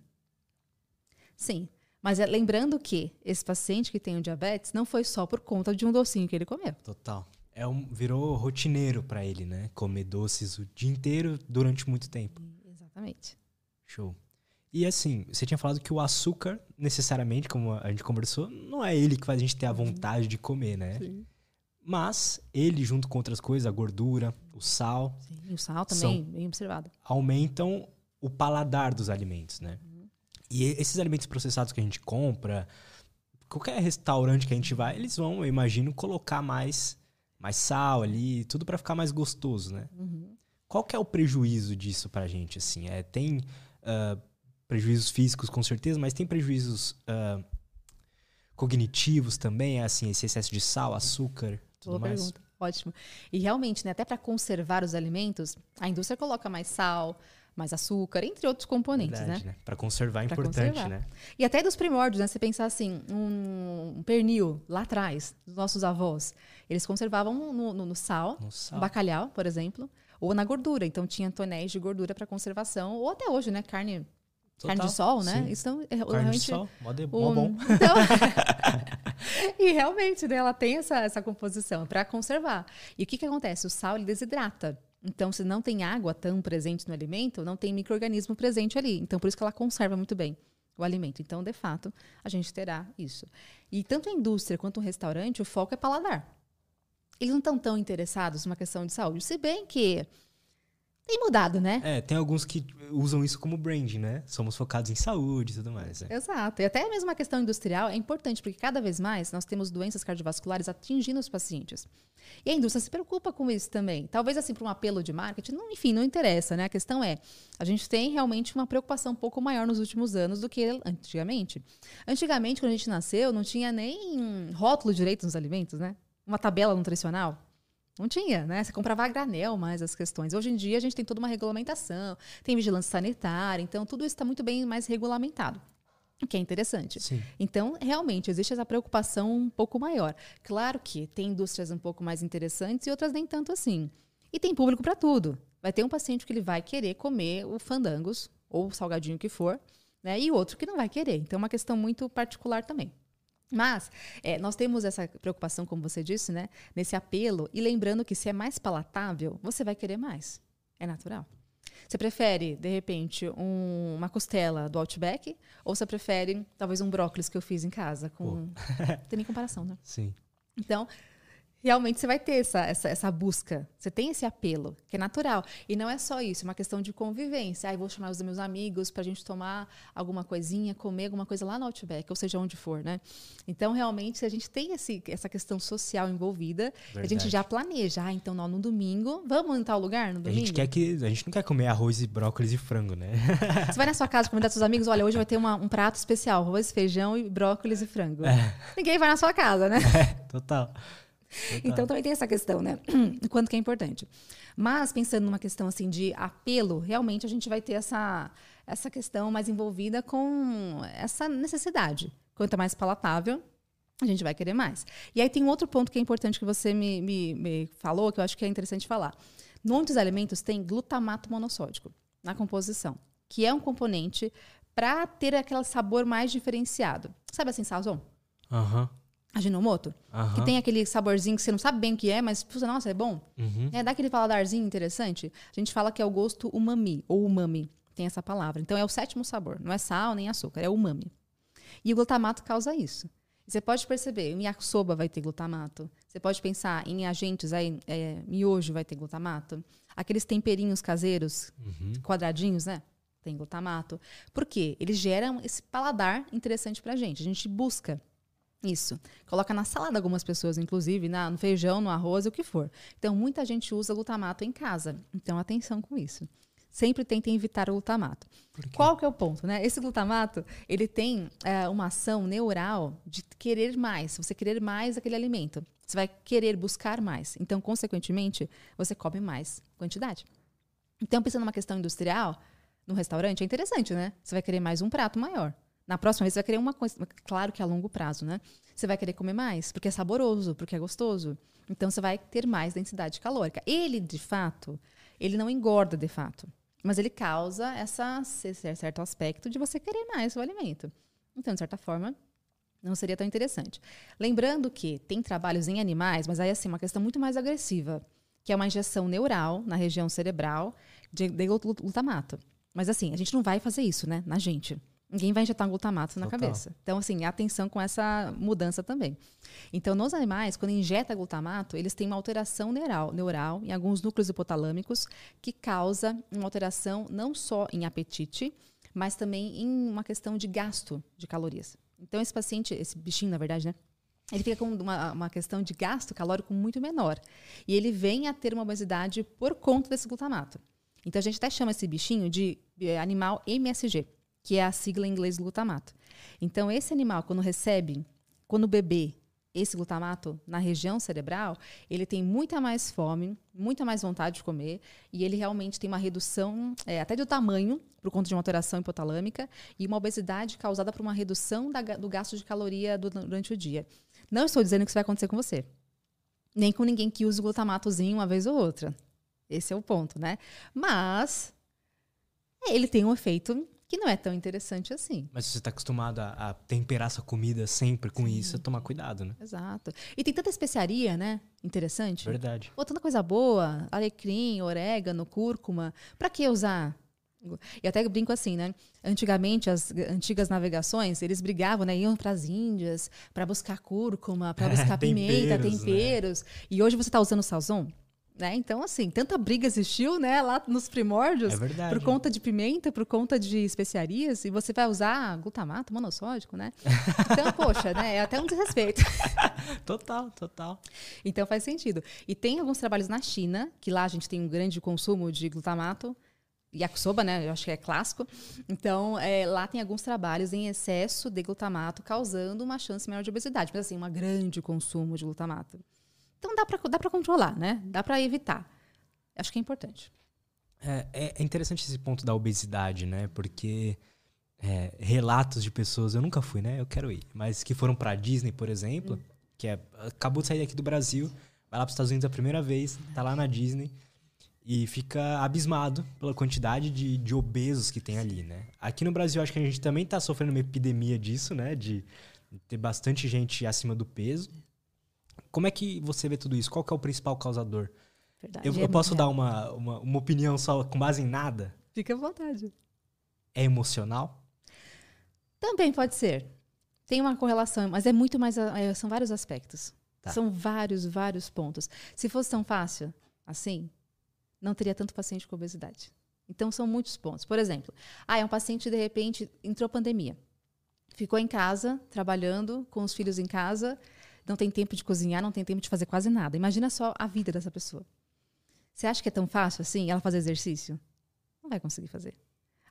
Sim. Mas é, lembrando que esse paciente que tem o diabetes não foi só por conta de um docinho que ele comeu. Total. É um, virou rotineiro para ele, né? Comer doces o dia inteiro durante muito tempo. Exatamente. Show. E assim, você tinha falado que o açúcar, necessariamente, como a gente conversou, não é ele que faz a gente ter a vontade de comer, né? Sim. Mas ele, junto com outras coisas, a gordura, o sal. Sim, o sal também, bem observado. Aumentam o paladar dos alimentos, né? Uhum. E esses alimentos processados que a gente compra, qualquer restaurante que a gente vai, eles vão, eu imagino, colocar mais, mais sal ali, tudo para ficar mais gostoso, né? Uhum. Qual que é o prejuízo disso pra gente, assim? É, tem uh, prejuízos físicos, com certeza, mas tem prejuízos uh, cognitivos também, é, assim, esse excesso de sal, açúcar, tudo Boa mais? Pergunta. Ótimo. E realmente, né, até para conservar os alimentos, a indústria coloca mais sal, mais açúcar, entre outros componentes? Verdade, né? né? Para conservar é pra importante, conservar. né? E até dos primórdios, né? Você pensar assim, um, um pernil lá atrás, dos nossos avós, eles conservavam no, no, no sal, no sal. bacalhau, por exemplo, ou na gordura. Então tinha tonéis de gordura para conservação, ou até hoje, né? Carne Total, carne de sol, né? Sim. Isso é, carne realmente, de sol, mó, de, um, bom. Então, e realmente, né, ela tem essa, essa composição para conservar. E o que, que acontece? O sal ele desidrata. Então, se não tem água tão presente no alimento, não tem microorganismo presente ali. Então, por isso que ela conserva muito bem o alimento. Então, de fato, a gente terá isso. E tanto a indústria quanto o restaurante, o foco é paladar. Eles não estão tão interessados numa questão de saúde. Se bem que Tem mudado, né? É, tem alguns que usam isso como branding, né? Somos focados em saúde e tudo mais. né? Exato. E até mesmo a questão industrial é importante, porque cada vez mais nós temos doenças cardiovasculares atingindo os pacientes. E a indústria se preocupa com isso também. Talvez assim, para um apelo de marketing, não, enfim, não interessa, né? A questão é, a gente tem realmente uma preocupação um pouco maior nos últimos anos do que antigamente. Antigamente, quando a gente nasceu, não tinha nem rótulo direito nos alimentos, né? Uma tabela nutricional. Não tinha, né? Você comprava a granel mais as questões. Hoje em dia a gente tem toda uma regulamentação, tem vigilância sanitária, então tudo isso está muito bem mais regulamentado. O que é interessante. Sim. Então, realmente, existe essa preocupação um pouco maior. Claro que tem indústrias um pouco mais interessantes e outras nem tanto assim. E tem público para tudo. Vai ter um paciente que ele vai querer comer o fandangos, ou o salgadinho que for, né? E outro que não vai querer. Então, é uma questão muito particular também. Mas é, nós temos essa preocupação, como você disse, né? Nesse apelo. E lembrando que se é mais palatável, você vai querer mais. É natural. Você prefere, de repente, um- uma costela do Outback? Ou você prefere, talvez, um brócolis que eu fiz em casa? Com... Não tem nem comparação, né? Sim. Então, realmente você vai ter essa, essa, essa busca. Você tem esse apelo, que é natural. E não é só isso, é uma questão de convivência. Ah, eu vou chamar os meus amigos para a gente tomar alguma coisinha, comer alguma coisa lá no Outback, ou seja, onde for, né? Então, realmente, a gente tem esse, essa questão social envolvida. A gente já planeja. Ah, então, nó, no domingo, vamos em tal lugar no A domingo? gente, quer que, a gente não quer comer arroz e brócolis e frango, né? Você vai na sua casa convidar seus amigos, olha, hoje vai ter uma- um prato especial, arroz, feijão e brócolis e frango. É. Ninguém vai na sua casa, né? Total. Total. Então também tem essa questão, né? Quanto que é importante. Mas pensando numa questão assim de apelo, realmente a gente vai ter essa, essa questão mais envolvida com essa necessidade. Quanto mais palatável, a gente vai querer mais. E aí tem um outro ponto que é importante que você me, me, me falou, que eu acho que é interessante falar. Muitos alimentos têm glutamato monossódico na composição, que é um componente para ter aquele sabor mais diferenciado. Sabe assim, sazon? Aham. Ajinomoto? Que Aham. tem aquele saborzinho que você não sabe bem o que é, mas, puxa, nossa, é bom. Uhum. É, dá aquele paladarzinho interessante. A gente fala que é o gosto umami, ou umami, tem essa palavra. Então é o sétimo sabor, não é sal nem açúcar, é umami. E o glutamato causa isso. Você pode perceber, o yakisoba vai ter glutamato. Você pode pensar em agentes aí, é, miojo vai ter glutamato. Aqueles temperinhos caseiros, Uhum. quadradinhos, né? Tem glutamato. Por quê? Eles geram esse paladar interessante pra gente. A gente busca isso. Coloca na salada algumas pessoas, inclusive, na- no feijão, no arroz, o que for. Então, muita gente usa glutamato em casa. Então, atenção com isso. Sempre tentem evitar o glutamato. Qual que é o ponto, né? Esse glutamato, ele tem é, uma ação neural de querer mais. Você querer mais aquele alimento. Você vai querer buscar mais. Então, consequentemente, você come mais quantidade. Então, pensando numa questão industrial, no restaurante, é interessante, né? Você vai querer mais um prato maior. Na próxima vez, você vai querer uma coisa. Claro que a longo prazo, né? Você vai querer comer mais, porque é saboroso, porque é gostoso. Então, você vai ter mais densidade calórica. Ele, de fato, ele não engorda de fato. Mas ele causa essa, certo aspecto de você querer mais o alimento. Então, de certa forma, não seria tão interessante. Lembrando que tem trabalhos em animais, mas aí assim, uma questão muito mais agressiva, que é uma injeção neural na região cerebral de, de glut- glutamato. Mas assim, a gente não vai fazer isso, né, na gente. Ninguém vai injetar um glutamato na Total. cabeça. Então, assim, atenção com essa mudança também. Então, nos animais, quando injeta glutamato, eles têm uma alteração neural, neural em alguns núcleos hipotalâmicos que causa uma alteração não só em apetite, mas também em uma questão de gasto de calorias. Então, esse paciente, esse bichinho, na verdade, né? Ele fica com uma, uma questão de gasto calórico muito menor. E ele vem a ter uma obesidade por conta desse glutamato. Então, a gente até chama esse bichinho de eh, animal MSG, que é a sigla em inglês glutamato. Então, esse animal, quando recebe, quando bebê, esse glutamato na região cerebral, ele tem muita mais fome, muita mais vontade de comer, e ele realmente tem uma redução eh, até do tamanho, por conta de uma alteração hipotalâmica, e uma obesidade causada por uma redução da do gasto de caloria durante o dia. Não estou dizendo que isso vai acontecer com você. Nem com ninguém que use o glutamatozinho uma vez ou outra. Esse é o ponto, né? Mas ele tem um efeito que não é tão interessante assim. Mas se você tá acostumado a, a temperar sua comida sempre com isso, é tomar cuidado, né? Exato. E tem tanta especiaria, né? Interessante. Verdade. Pô, tanta coisa boa, alecrim, orégano, cúrcuma. Pra que usar? E até brinco assim, né? Antigamente, as antigas navegações, eles brigavam, né? Iam pras Índias pra buscar cúrcuma, pra buscar pimenta, Temperos, né? temperos. E hoje você tá usando sazon? Né? Então, assim, tanta briga existiu, né, lá nos primórdios, É verdade. por conta de pimenta, por conta de especiarias, e você vai usar glutamato monossódico, né? Então, poxa, né, é até um desrespeito. Total, total. Então faz sentido. E tem alguns trabalhos na China, que lá a gente tem um grande consumo de glutamato, yakisoba, né? Eu acho que é clássico. Então, é, lá tem alguns trabalhos em excesso de glutamato, causando uma chance maior de obesidade. Mas assim, um grande consumo de glutamato. Então dá para dá pra controlar, né? Dá para evitar. Acho que é importante. É, é- é interessante esse ponto da obesidade, né? Porque é, relatos de pessoas, eu nunca fui, né? Eu quero ir, mas que foram pra Disney, por exemplo, que é, acabou de sair daqui do Brasil, vai lá pros Estados Unidos a primeira vez, tá lá na Disney e fica abismado pela quantidade de, de obesos que tem ali, né? Aqui no Brasil, acho que a gente também tá sofrendo uma epidemia disso, né? De ter bastante gente acima do peso. Como é que você vê tudo isso? Qual é o principal causador? Verdade. Eu, É eu posso muito dar uma, uma, uma opinião só com base em nada? Fica à vontade. É emocional? Também pode ser. Tem uma correlação, mas é muito mais. é, são vários aspectos. Tá. São vários, vários pontos. Se fosse tão fácil assim, não teria tanto paciente com obesidade. Então, são muitos pontos. Por exemplo, ah, é um paciente, de repente, entrou pandemia. Ficou em casa, trabalhando, com os filhos em casa, não tem tempo de cozinhar, não tem tempo de fazer quase nada. Imagina só a vida dessa pessoa. Você acha que é tão fácil assim ela fazer exercício? Não vai conseguir fazer.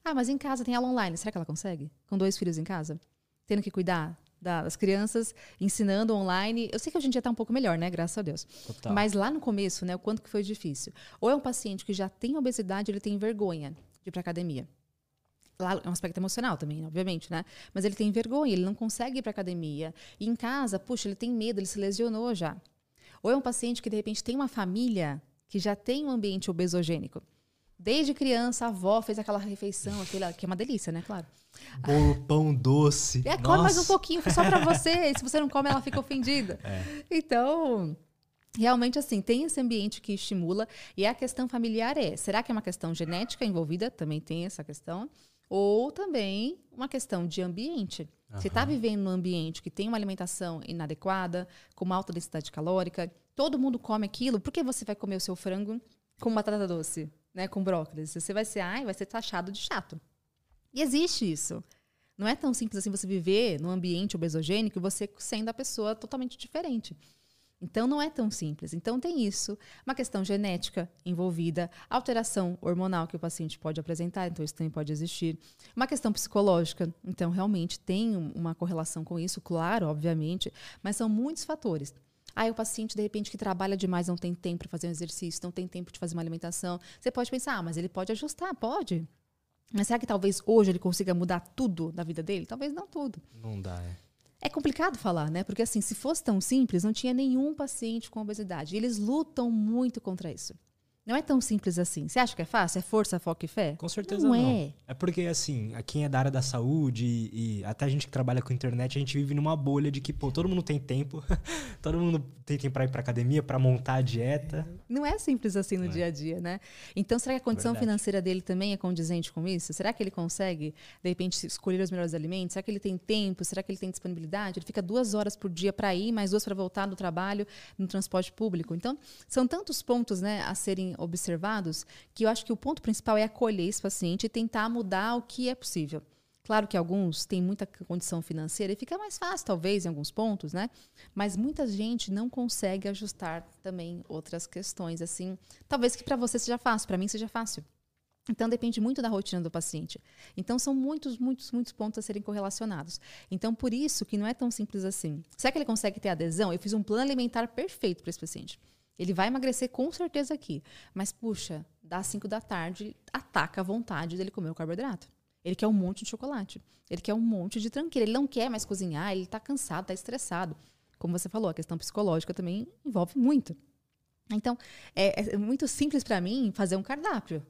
Ah, mas em casa tem aula online. Será que ela consegue? Com dois filhos em casa? Tendo que cuidar da- das crianças, ensinando online. Eu sei que hoje em dia está um pouco melhor, né? Graças a Deus. Total. Mas lá no começo, né? O quanto que foi difícil. Ou é um paciente que já tem obesidade, ele tem vergonha de ir para academia. Lá é um aspecto emocional também, obviamente, né? Mas ele tem vergonha, ele não consegue ir para academia. E em casa, puxa, ele tem medo, ele se lesionou já. Ou é um paciente que de repente tem uma família que já tem um ambiente obesogênico. Desde criança, a avó fez aquela refeição, aquela, que é uma delícia, né? Claro. Bolo, pão doce. É, come mais um pouquinho, foi só pra você. E se você não come, ela fica ofendida. Então, realmente assim, tem esse ambiente que estimula. E a questão familiar é: será que é uma questão genética envolvida? Também tem essa questão. Ou também uma questão de ambiente. Você está vivendo num ambiente que tem uma alimentação inadequada, com uma alta densidade calórica, todo mundo come aquilo, por que você vai comer o seu frango com batata doce, né, com brócolis? Você vai ser, ai, vai ser taxado de chato. E existe isso. Não é tão simples assim você viver num ambiente obesogênico e você sendo a pessoa totalmente diferente. Então não é tão simples. Então tem isso, uma questão genética envolvida, alteração hormonal que o paciente pode apresentar, então isso também pode existir. Uma questão psicológica, então realmente tem um- uma correlação com isso, claro, obviamente, mas são muitos fatores. Aí o paciente, de repente, que trabalha demais, não tem tempo para fazer um exercício, não tem tempo de fazer uma alimentação. Você pode pensar, ah, mas ele pode ajustar, pode. Mas será que talvez hoje ele consiga mudar tudo da vida dele? Talvez não tudo. Não dá, é. É complicado falar, né? Porque assim, se fosse tão simples, não tinha nenhum paciente com obesidade. E eles lutam muito contra isso. Não é tão simples assim. Você acha que é fácil? É força, foco e fé? Com certeza Não não. é. É porque, assim, quem é da área da saúde e, e até a gente que trabalha com internet, a gente vive numa bolha de que, pô, todo mundo tem tempo. todo mundo tem tempo pra ir pra academia, pra montar a dieta. Não é simples assim no é. dia a dia, né? Então, será que a condição Verdade. financeira dele também é condizente com isso? Será que ele consegue, de repente, escolher os melhores alimentos? Será que ele tem tempo? Será que ele tem disponibilidade? Ele fica duas horas por dia para ir, mais duas para voltar do trabalho no transporte público. Então, são tantos pontos né, a serem observados que eu acho que o ponto principal é acolher esse paciente e tentar mudar o que é possível. Claro que alguns têm muita condição financeira e fica mais fácil, talvez, em alguns pontos, né? Mas muita gente não consegue ajustar também outras questões, assim. Talvez que para você seja fácil, para mim seja fácil. Então depende muito da rotina do paciente. Então são muitos, muitos, muitos pontos a serem correlacionados. Então por isso que não é tão simples assim. Será que ele consegue ter adesão? Eu fiz um plano alimentar perfeito para esse paciente. Ele vai emagrecer com certeza aqui. Mas, puxa, das 5 da tarde, ataca a vontade dele comer o carboidrato. Ele quer um monte de chocolate. Ele quer um monte de tranqueira. Ele não quer mais cozinhar, ele está cansado, está estressado. Como você falou, a questão psicológica também envolve muito. Então, é, é muito simples para mim fazer um cardápio.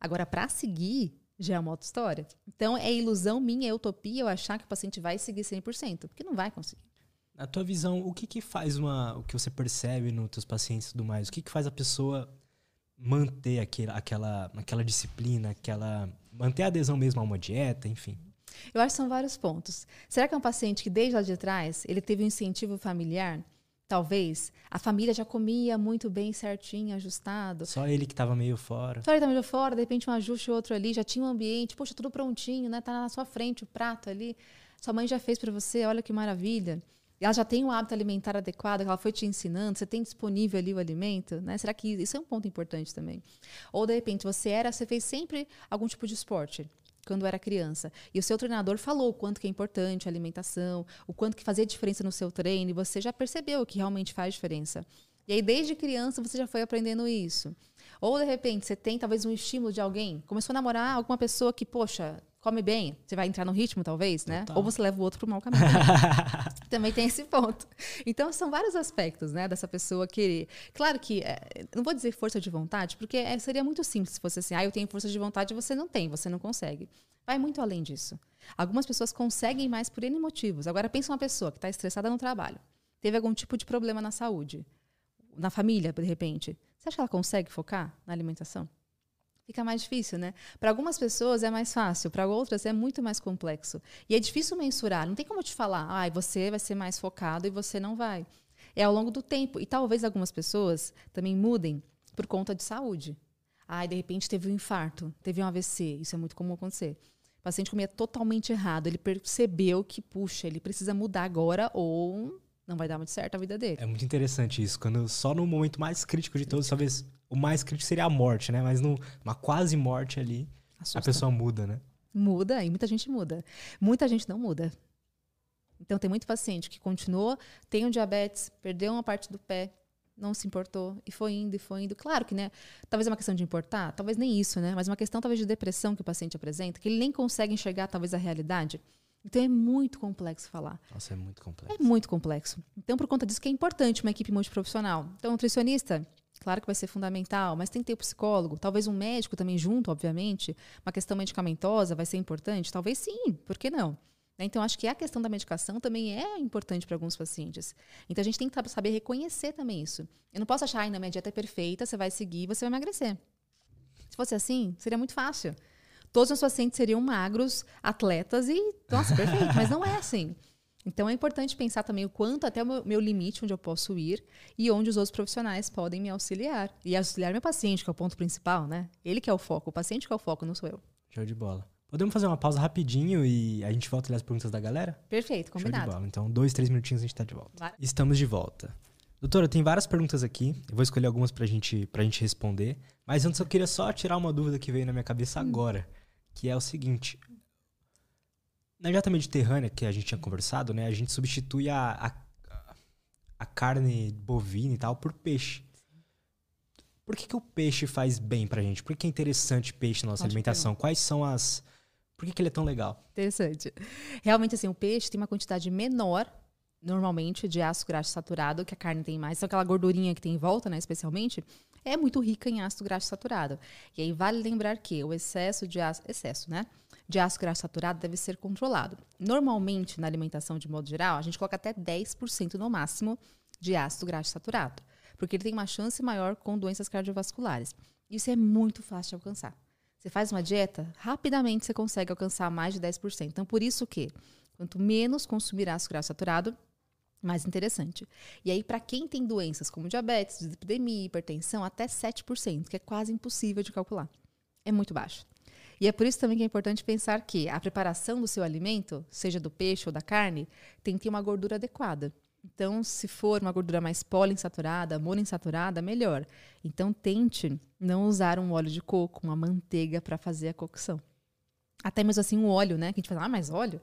Agora, para seguir, já é uma outra história. Então, é ilusão minha, é utopia eu achar que o paciente vai seguir 100%, porque não vai conseguir. Na tua visão, o que que faz uma... O que você percebe nos teus pacientes e tudo mais? O que que faz a pessoa manter aquele, aquela, aquela disciplina, aquela... Manter a adesão mesmo a uma dieta, enfim. Eu acho que são vários pontos. Será que é um paciente que desde lá de trás ele teve um incentivo familiar Talvez a família já comia muito bem certinho, ajustado. Só ele que estava meio fora. Só ele estava meio fora, de repente um ajuste outro ali, já tinha um ambiente, poxa, tudo prontinho, né? Tá na sua frente o prato ali. Sua mãe já fez para você, olha que maravilha. E ela já tem um hábito alimentar adequado, que ela foi te ensinando, você tem disponível ali o alimento, né? Será que isso é um ponto importante também? Ou de repente você era, você fez sempre algum tipo de esporte quando era criança. E o seu treinador falou o quanto que é importante a alimentação, o quanto que fazia diferença no seu treino, e você já percebeu que realmente faz diferença. E aí, desde criança, você já foi aprendendo isso. Ou, de repente, você tem talvez um estímulo de alguém, começou a namorar alguma pessoa que, poxa, come bem, você vai entrar no ritmo, talvez, né? Total. Ou você leva o outro para o mau caminho. Também tem esse ponto. Então, são vários aspectos, né, dessa pessoa querer. Claro que, é, não vou dizer força de vontade, porque é, seria muito simples se fosse assim, ah, eu tenho força de vontade e você não tem, você não consegue. Vai muito além disso. Algumas pessoas conseguem mais por N motivos. Agora, pensa uma pessoa que está estressada no trabalho, teve algum tipo de problema na saúde, na família, de repente. Você acha que ela consegue focar na alimentação? Fica mais difícil, né? Para algumas pessoas é mais fácil, para outras é muito mais complexo. E é difícil mensurar, não tem como te falar, ah, você vai ser mais focado e você não vai. É ao longo do tempo. E talvez algumas pessoas também mudem por conta de saúde. Ah, de repente teve um infarto, teve um AVC, isso é muito comum acontecer. O paciente comia totalmente errado, ele percebeu que, puxa, ele precisa mudar agora ou não vai dar muito certo a vida dele. É muito interessante isso, quando só no momento mais crítico de todos, talvez o mais crítico seria a morte, né? Mas numa quase morte ali, Assusta. a pessoa muda, né? Muda, e muita gente muda. Muita gente não muda. Então, tem muito paciente que continuou, tem um diabetes, perdeu uma parte do pé, não se importou, e foi indo, e foi indo. Claro que, né? Talvez é uma questão de importar, talvez nem isso, né? Mas uma questão, talvez, de depressão que o paciente apresenta, que ele nem consegue enxergar, talvez, a realidade. Então, é muito complexo falar. Nossa, é muito complexo. É muito complexo. Então, por conta disso, que é importante uma equipe multiprofissional. Então, nutricionista, Claro que vai ser fundamental, mas tem que ter o um psicólogo, talvez um médico também junto, obviamente. Uma questão medicamentosa vai ser importante? Talvez sim, por que não? Então, acho que a questão da medicação também é importante para alguns pacientes. Então, a gente tem que saber reconhecer também isso. Eu não posso achar, ai, na minha dieta é perfeita, você vai seguir, você vai emagrecer. Se fosse assim, seria muito fácil. Todos os pacientes seriam magros, atletas e, nossa, perfeito. Mas não é assim. Então é importante pensar também o quanto até o meu, meu, limite onde eu posso ir e onde os outros profissionais podem me auxiliar. E auxiliar meu paciente, que é o ponto principal, né? Ele que é o foco, o paciente que é o foco, não sou eu. Show de bola. Podemos fazer uma pausa rapidinho e a gente volta a ler as perguntas da galera? Perfeito, combinado. Show de bola. Então, dois, três minutinhos a gente está de volta. Vai. Estamos de volta. Doutora, tem várias perguntas aqui. Eu vou escolher algumas pra gente, pra gente responder. Mas antes eu queria só tirar uma dúvida que veio na minha cabeça hum. agora. Que é o seguinte. Na dieta mediterrânea que a gente tinha conversado, né? A gente substitui a, a, a carne bovina e tal por peixe. Por que, que o peixe faz bem pra gente? Por que, é interessante peixe na nossa Ótimo alimentação? Quais são as. Por que, que ele é tão legal? Interessante. Realmente, assim, o peixe tem uma quantidade menor, normalmente, de ácido graxo saturado, que a carne tem mais. Então, aquela gordurinha que tem em volta, né, especialmente, é muito rica em ácido graxo saturado. E aí, vale lembrar que o excesso de ácido. Excesso, né? de ácido graxo saturado deve ser controlado. Normalmente, na alimentação de modo geral, a gente coloca até 10% no máximo de ácido graxo saturado, porque ele tem uma chance maior com doenças cardiovasculares. Isso é muito fácil de alcançar. Você faz uma dieta, rapidamente você consegue alcançar mais de 10%. Então, por isso que quanto menos consumir ácido graxo saturado, mais interessante. E aí, para quem tem doenças como diabetes, epidemia, hipertensão, até 7%, que é quase impossível de calcular. É muito baixo. E é por isso também que é importante pensar que a preparação do seu alimento, seja do peixe ou da carne, tem que ter uma gordura adequada. Então, se for uma gordura mais poliinsaturada, monoinsaturada, melhor. Então, tente não usar um óleo de coco, uma manteiga para fazer a cocção. Até mesmo assim, um óleo, né? Que a gente fala, ah, mas óleo?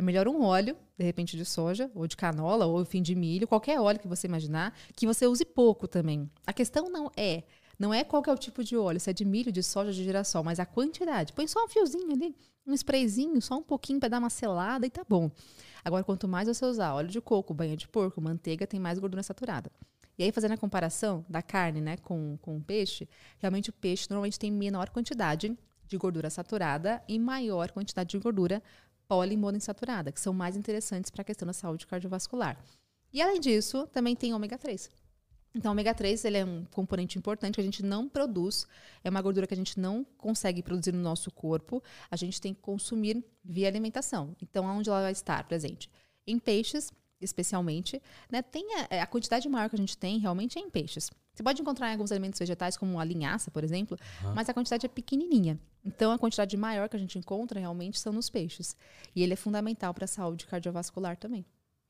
É melhor um óleo, de repente de soja, ou de canola, ou fim de milho, qualquer óleo que você imaginar, que você use pouco também. A questão não é não é qual é o tipo de óleo, se é de milho, de soja, de girassol, mas a quantidade. Põe só um fiozinho ali, um sprayzinho, só um pouquinho para dar uma selada e tá bom. Agora, quanto mais você usar óleo de coco, banha de porco, manteiga, tem mais gordura saturada. E aí, fazendo a comparação da carne né, com, com o peixe, realmente o peixe normalmente tem menor quantidade de gordura saturada e maior quantidade de gordura poliinsaturada, que são mais interessantes para a questão da saúde cardiovascular. E além disso, também tem ômega 3. Então, ômega 3 ele é um componente importante que a gente não produz, é uma gordura que a gente não consegue produzir no nosso corpo, a gente tem que consumir via alimentação. Então, onde ela vai estar presente? Em peixes, especialmente, né, tem a, a, quantidade maior que a gente tem realmente é em peixes. Você pode encontrar em alguns alimentos vegetais, como a linhaça, por exemplo, uhum. mas a quantidade é pequenininha. Então, a quantidade maior que a gente encontra realmente são nos peixes. E ele é fundamental para a saúde cardiovascular também.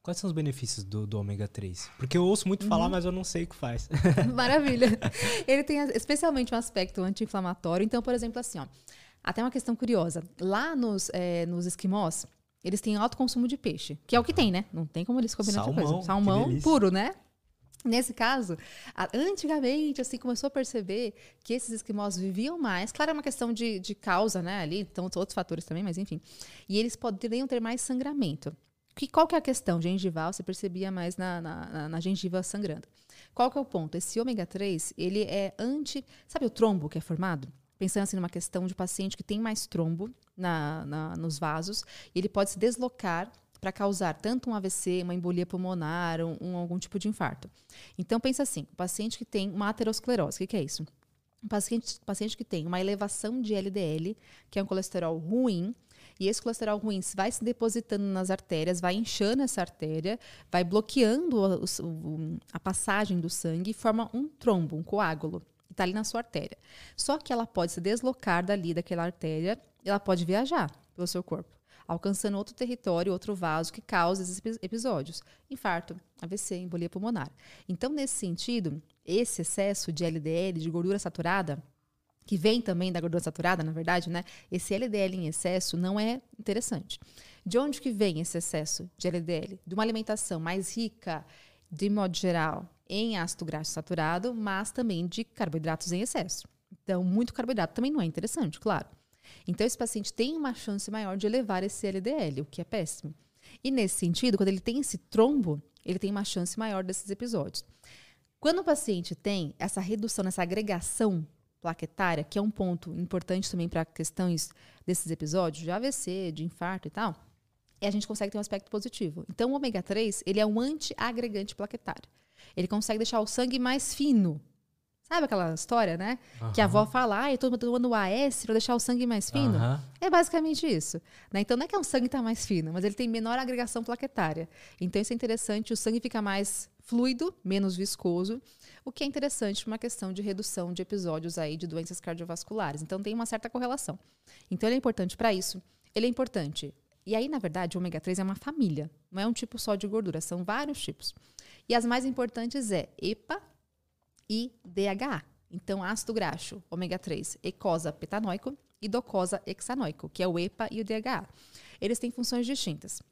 Quais são os benefícios do, do ômega 3? Porque eu ouço muito falar, uhum. mas eu não sei o que faz. Maravilha. Ele tem especialmente um aspecto anti-inflamatório. Então, por exemplo, assim, ó, até uma questão curiosa. Lá nos, é, nos esquimós, eles têm alto consumo de peixe, que é o que tem, né? Não tem como eles comerem outra coisa. Salmão puro, né? Nesse caso, antigamente, assim, começou a perceber que esses esquimós viviam mais. Claro, é uma questão de, de causa, né? Ali, então, outros fatores também, mas enfim. E eles poderiam ter mais sangramento. Que, qual que é a questão? Gengival, você percebia mais na, na, na gengiva sangrando. Qual que é o ponto? Esse ômega 3, ele é anti... Sabe o trombo que é formado? Pensando assim numa questão de paciente que tem mais trombo na, na nos vasos, ele pode se deslocar para causar tanto um AVC, uma embolia pulmonar, um, um, algum tipo de infarto. Então, pensa assim, o paciente que tem uma aterosclerose, o que, que é isso? Um paciente, paciente que tem uma elevação de LDL, que é um colesterol ruim, e esse colesterol ruim vai se depositando nas artérias, vai inchando essa artéria, vai bloqueando a, a passagem do sangue e forma um trombo, um coágulo. Está ali na sua artéria. Só que ela pode se deslocar dali, daquela artéria, ela pode viajar pelo seu corpo, alcançando outro território, outro vaso que causa esses episódios. Infarto, AVC, embolia pulmonar. Então, nesse sentido, esse excesso de LDL, de gordura saturada, que vem também da gordura saturada, na verdade, né? Esse LDL em excesso não é interessante. De onde que vem esse excesso de LDL? De uma alimentação mais rica, de modo geral, em ácido graxo saturado, mas também de carboidratos em excesso. Então, muito carboidrato também não é interessante, claro. Então, esse paciente tem uma chance maior de elevar esse LDL, o que é péssimo. E nesse sentido, quando ele tem esse trombo, ele tem uma chance maior desses episódios. Quando o paciente tem essa redução, essa agregação plaquetária, que é um ponto importante também para questões desses episódios de AVC, de infarto e tal, e a gente consegue ter um aspecto positivo. Então, o ômega 3, ele é um antiagregante plaquetário. Ele consegue deixar o sangue mais fino. Sabe aquela história, né? Uhum. Que a avó fala, ah, eu tô tomando AS para deixar o sangue mais fino. Uhum. É basicamente isso. Né? Então, não é que o sangue está mais fino, mas ele tem menor agregação plaquetária. Então, isso é interessante. O sangue fica mais fluido, menos viscoso o que é interessante para uma questão de redução de episódios aí de doenças cardiovasculares. Então tem uma certa correlação. Então ele é importante para isso. Ele é importante. E aí, na verdade, o ômega 3 é uma família, não é um tipo só de gordura, são vários tipos. E as mais importantes é EPA e DHA. Então, ácido graxo, ômega 3, ecosa petanoico e docosa hexanoico, que é o EPA e o DHA. Eles têm funções distintas.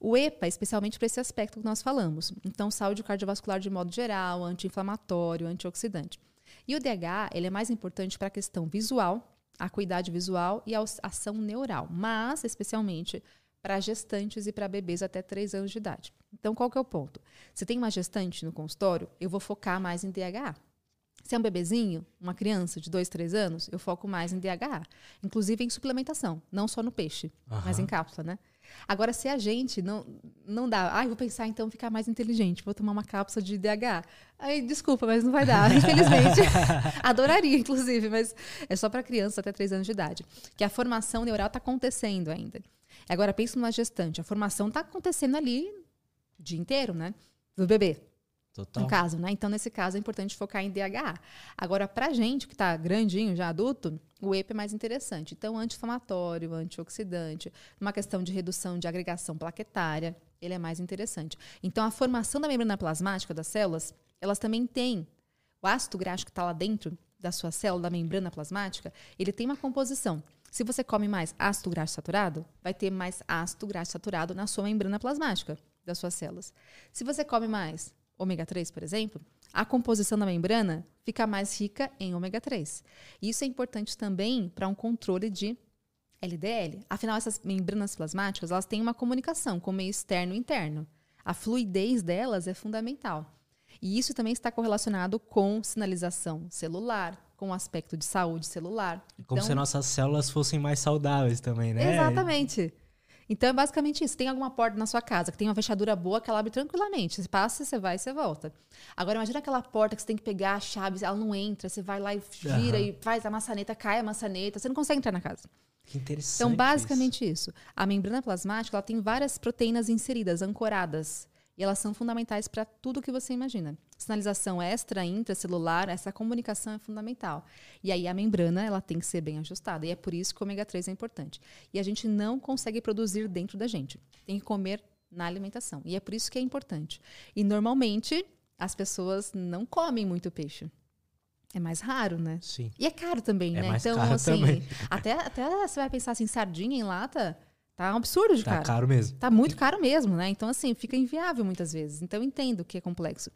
O EPA, especialmente para esse aspecto que nós falamos. Então, saúde cardiovascular de modo geral, anti-inflamatório, antioxidante. E o DH, ele é mais importante para a questão visual, acuidade visual e a ação neural, mas especialmente para gestantes e para bebês até 3 anos de idade. Então, qual que é o ponto? Se tem uma gestante no consultório, eu vou focar mais em DHA. Se é um bebezinho, uma criança de 2, 3 anos, eu foco mais em DHA. Inclusive em suplementação, não só no peixe, uhum. mas em cápsula, né? Agora, se a gente não, não dá, ah, vou pensar então ficar mais inteligente, vou tomar uma cápsula de DH. Aí, desculpa, mas não vai dar, infelizmente. Adoraria, inclusive, mas é só para crianças até 3 anos de idade. Que a formação neural está acontecendo ainda. Agora, pensa numa gestante, a formação está acontecendo ali o dia inteiro, né? Do bebê. Total. No caso, né? Então, nesse caso, é importante focar em DHA. Agora, pra gente que está grandinho, já adulto, o EPA é mais interessante. Então, anti-inflamatório, antioxidante, uma questão de redução de agregação plaquetária, ele é mais interessante. Então, a formação da membrana plasmática das células, elas também têm o ácido graxo que está lá dentro da sua célula, da membrana plasmática, ele tem uma composição. Se você come mais ácido graxo saturado, vai ter mais ácido graxo saturado na sua membrana plasmática das suas células. Se você come mais ômega 3, por exemplo, a composição da membrana fica mais rica em ômega 3. Isso é importante também para um controle de LDL. Afinal, essas membranas plasmáticas, elas têm uma comunicação com o meio externo e interno. A fluidez delas é fundamental. E isso também está correlacionado com sinalização celular, com o aspecto de saúde celular. Como então, se nossas células fossem mais saudáveis também, né? Exatamente. Então é basicamente isso. Tem alguma porta na sua casa que tem uma fechadura boa que ela abre tranquilamente. Você passa, você vai e você volta. Agora imagina aquela porta que você tem que pegar a chave, ela não entra, você vai lá e gira uhum. e faz a maçaneta, cai a maçaneta, você não consegue entrar na casa. Que interessante. Então, basicamente isso. isso. A membrana plasmática ela tem várias proteínas inseridas, ancoradas. E elas são fundamentais para tudo que você imagina. Sinalização extra, intracelular, essa comunicação é fundamental. E aí a membrana, ela tem que ser bem ajustada. E é por isso que o ômega 3 é importante. E a gente não consegue produzir dentro da gente. Tem que comer na alimentação. E é por isso que é importante. E normalmente as pessoas não comem muito peixe. É mais raro, né? Sim. E é caro também, É né? mais então, caro assim, também. até, até você vai pensar assim, sardinha em lata, tá um absurdo de Tá caro. caro mesmo. Tá muito caro mesmo, né? Então, assim, fica inviável muitas vezes. Então, eu entendo que é complexo.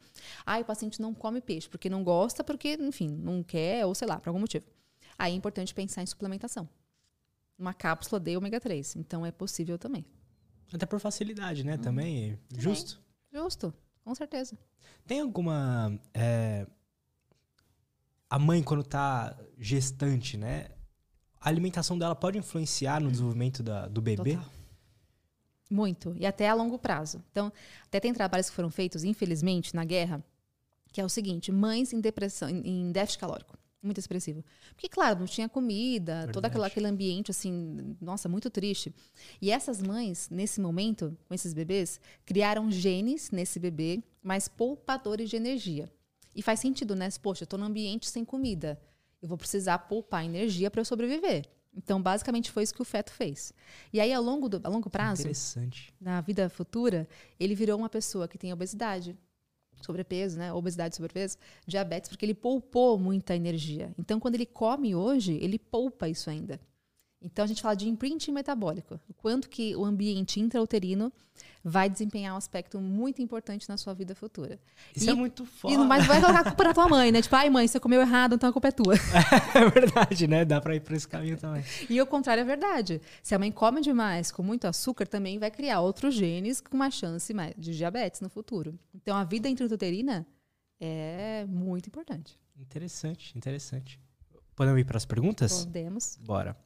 Ah, o paciente não come peixe porque não gosta, porque, enfim, não quer, ou sei lá, por algum motivo. Aí é importante pensar em suplementação. Uma cápsula de ômega 3. Então, é possível também. Até por facilidade, né? Também. Justo. Justo, com certeza. Tem alguma. é, A mãe, quando tá gestante, né? A alimentação dela pode influenciar no desenvolvimento da- do bebê? Total. Muito. E até a longo prazo. Então, até tem trabalhos que foram feitos, infelizmente, na guerra, que é o seguinte: mães em depressão, em, déficit calórico. Muito expressivo. Porque, claro, não tinha comida, todo Verdade. aquele, aquele ambiente, assim, nossa, muito triste. E essas mães, nesse momento, com esses bebês, criaram genes nesse bebê, mais poupadores de energia. E faz sentido, né? Poxa, eu tô num ambiente sem comida. Eu vou precisar poupar energia para eu sobreviver. Então, basicamente, foi isso que o feto fez. E aí, ao longo, do, a longo prazo, na vida futura, ele virou uma pessoa que tem obesidade, sobrepeso, né? Obesidade, sobrepeso, diabetes, porque ele poupou muita energia. Então, quando ele come hoje, ele poupa isso ainda. Então, a gente fala de imprinting metabólico. O quanto que o ambiente intrauterino vai desempenhar um aspecto muito importante na sua vida futura. Isso E- é muito foda. E não mais vai colocar a culpa na tua mãe, né? Tipo, ai mãe, você comeu errado, então a culpa é tua. É verdade, né? Dá pra ir por esse caminho também. E o contrário é verdade. Se a mãe come demais com muito açúcar, também vai criar outros genes com uma chance de diabetes no futuro. Então a vida intrauterina é muito importante. Interessante, interessante. Podemos ir pras perguntas? Podemos. Bora.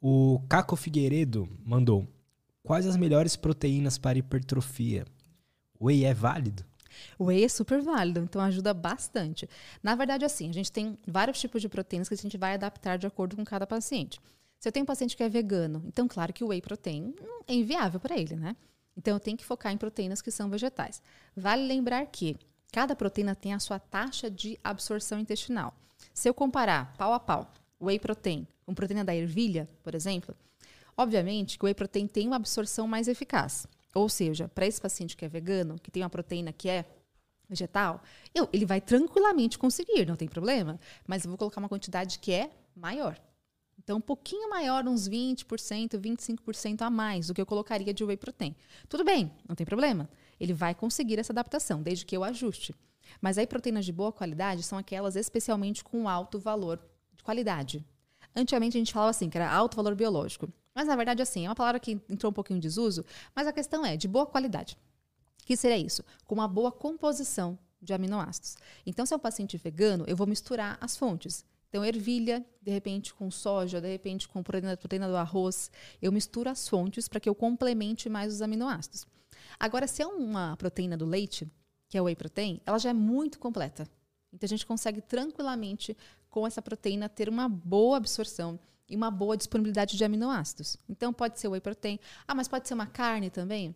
O Caco Figueiredo mandou: Quais as melhores proteínas para hipertrofia? Whey é válido? Whey é super válido, então ajuda bastante. Na verdade, assim, a gente tem vários tipos de proteínas que a gente vai adaptar de acordo com cada paciente. Se eu tenho um paciente que é vegano, então claro que o whey protein é inviável para ele, né? Então eu tenho que focar em proteínas que são vegetais. Vale lembrar que cada proteína tem a sua taxa de absorção intestinal. Se eu comparar pau a pau whey protein com proteína da ervilha, por exemplo, obviamente que o whey protein tem uma absorção mais eficaz. Ou seja, para esse paciente que é vegano, que tem uma proteína que é vegetal, eu- ele vai tranquilamente conseguir, não tem problema. Mas eu vou colocar uma quantidade que é maior. Então, um pouquinho maior, uns 20%, 25% a mais do que eu colocaria de whey protein. Tudo bem, não tem problema. Ele vai conseguir essa adaptação, desde que eu ajuste. Mas aí, proteínas de boa qualidade são aquelas especialmente com alto valor de qualidade. Antigamente a gente falava assim, que era alto valor biológico. Mas na verdade, assim, é uma palavra que entrou um pouquinho em desuso, mas a questão é de boa qualidade. O que seria isso? Com uma boa composição de aminoácidos. Então, se é um paciente vegano, eu vou misturar as fontes. Então, ervilha, de repente com soja, de repente com proteína, proteína do arroz. Eu misturo as fontes para que eu complemente mais os aminoácidos. Agora, se é uma proteína do leite, que é o whey protein, ela já é muito completa. Então, a gente consegue tranquilamente, com essa proteína, ter uma boa absorção e uma boa disponibilidade de aminoácidos. Então, pode ser whey protein. Ah, mas pode ser uma carne também?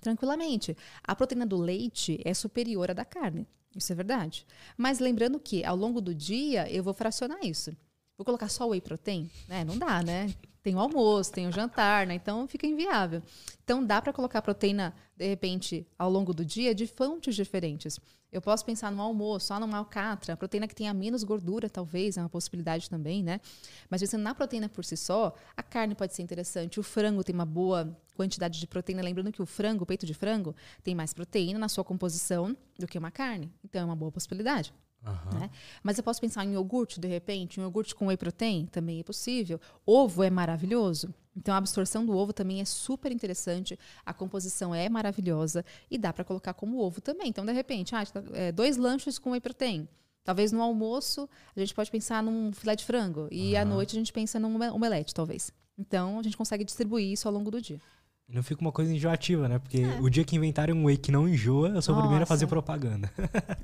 Tranquilamente. A proteína do leite é superior à da carne. Isso é verdade. Mas lembrando que ao longo do dia eu vou fracionar isso. Vou colocar só whey protein? Né? Não dá, né? Tem o almoço, tem o jantar, né? Então fica inviável. Então dá para colocar proteína, de repente, ao longo do dia de fontes diferentes. Eu posso pensar no almoço, só numa alcatra, proteína que tenha menos gordura, talvez, é uma possibilidade também, né? Mas pensando na proteína por si só, a carne pode ser interessante, o frango tem uma boa quantidade de proteína. Lembrando que o frango, o peito de frango, tem mais proteína na sua composição do que uma carne. Então é uma boa possibilidade. Aham. Né? Mas eu posso pensar em iogurte, de repente, um iogurte com whey protein também é possível. Ovo é maravilhoso. Então a absorção do ovo também é super interessante, a composição é maravilhosa e dá para colocar como ovo também. Então, de repente, ah, é, dois lanches com whey protein. Talvez no almoço a gente pode pensar num filé de frango e à Aham. noite a gente pensa num omelete, talvez. Então a gente consegue distribuir isso ao longo do dia. Não fica uma coisa enjoativa, né? Porque o dia que inventarem um whey que não enjoa, eu sou o primeiro a fazer Nossa. propaganda.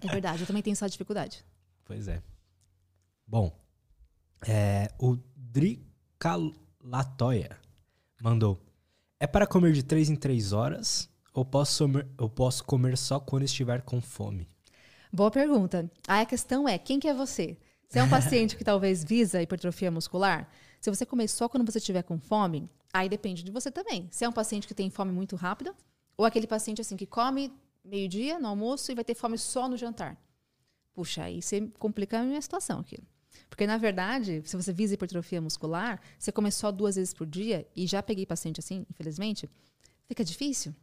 É verdade, eu também tenho essa dificuldade. Pois é. Bom, é, o Dricalatoia mandou. É para comer de 3 em 3 horas ou posso, ou posso comer só quando estiver com fome? Boa pergunta. Aí a questão é, quem que é você? Você é um paciente que talvez visa hipertrofia muscular? Se você comer só quando você estiver com fome, aí depende de você também. Se é um paciente que tem fome muito rápida, ou aquele paciente assim que come meio-dia no almoço e vai ter fome só no jantar. Puxa, aí você complica a minha situação aqui. Porque, na verdade, se você visa hipertrofia muscular, você come só duas vezes por dia, e já peguei paciente assim, infelizmente, fica difícil.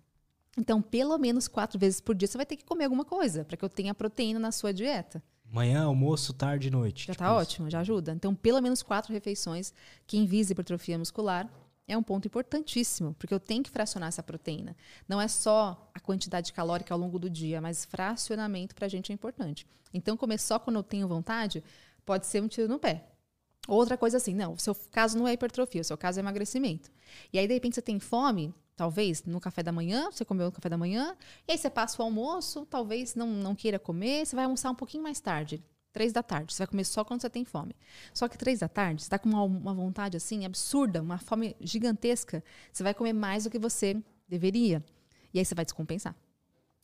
Então, pelo menos quatro vezes por dia você vai ter que comer alguma coisa para que eu tenha proteína na sua dieta. Manhã, almoço, tarde e noite. Já tipo tá isso. ótimo, já ajuda. Então, pelo menos quatro refeições. Quem visa hipertrofia muscular é um ponto importantíssimo, porque eu tenho que fracionar essa proteína. Não é só a quantidade calórica ao longo do dia, mas fracionamento para a gente é importante. Então, comer só quando eu tenho vontade pode ser um tiro no pé. Outra coisa assim, não, o seu caso não é hipertrofia, o seu caso é emagrecimento. E aí, de repente, você tem fome, talvez no café da manhã, você comeu no café da manhã, e aí você passa o almoço, talvez não, não queira comer, você vai almoçar um pouquinho mais tarde, três da tarde, você vai comer só quando você tem fome. Só que três da tarde, você está com uma, uma vontade assim absurda, uma fome gigantesca, você vai comer mais do que você deveria. E aí você vai descompensar.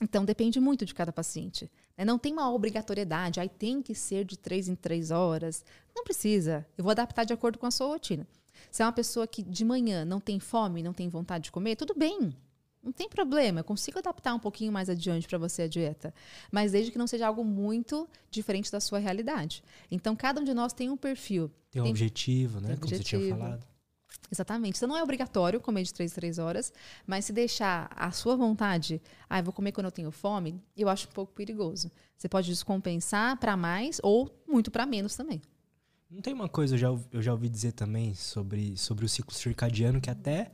Então depende muito de cada paciente. Né? Não tem uma obrigatoriedade, aí tem que ser de três em três horas. Não precisa. Eu vou adaptar de acordo com a sua rotina. Se é uma pessoa que de manhã não tem fome, não tem vontade de comer, tudo bem. Não tem problema, eu consigo adaptar um pouquinho mais adiante para você a dieta, mas desde que não seja algo muito diferente da sua realidade. Então, cada um de nós tem um perfil. Tem um tem, objetivo, né? Como objetivo. você tinha falado. Exatamente. Então, não é obrigatório comer de 3 em 3 horas, mas se deixar a sua vontade, ah, eu vou comer quando eu tenho fome, eu acho um pouco perigoso. Você pode descompensar para mais ou muito para menos também. Não tem uma coisa, eu já, eu já ouvi dizer também sobre, sobre o ciclo circadiano, que até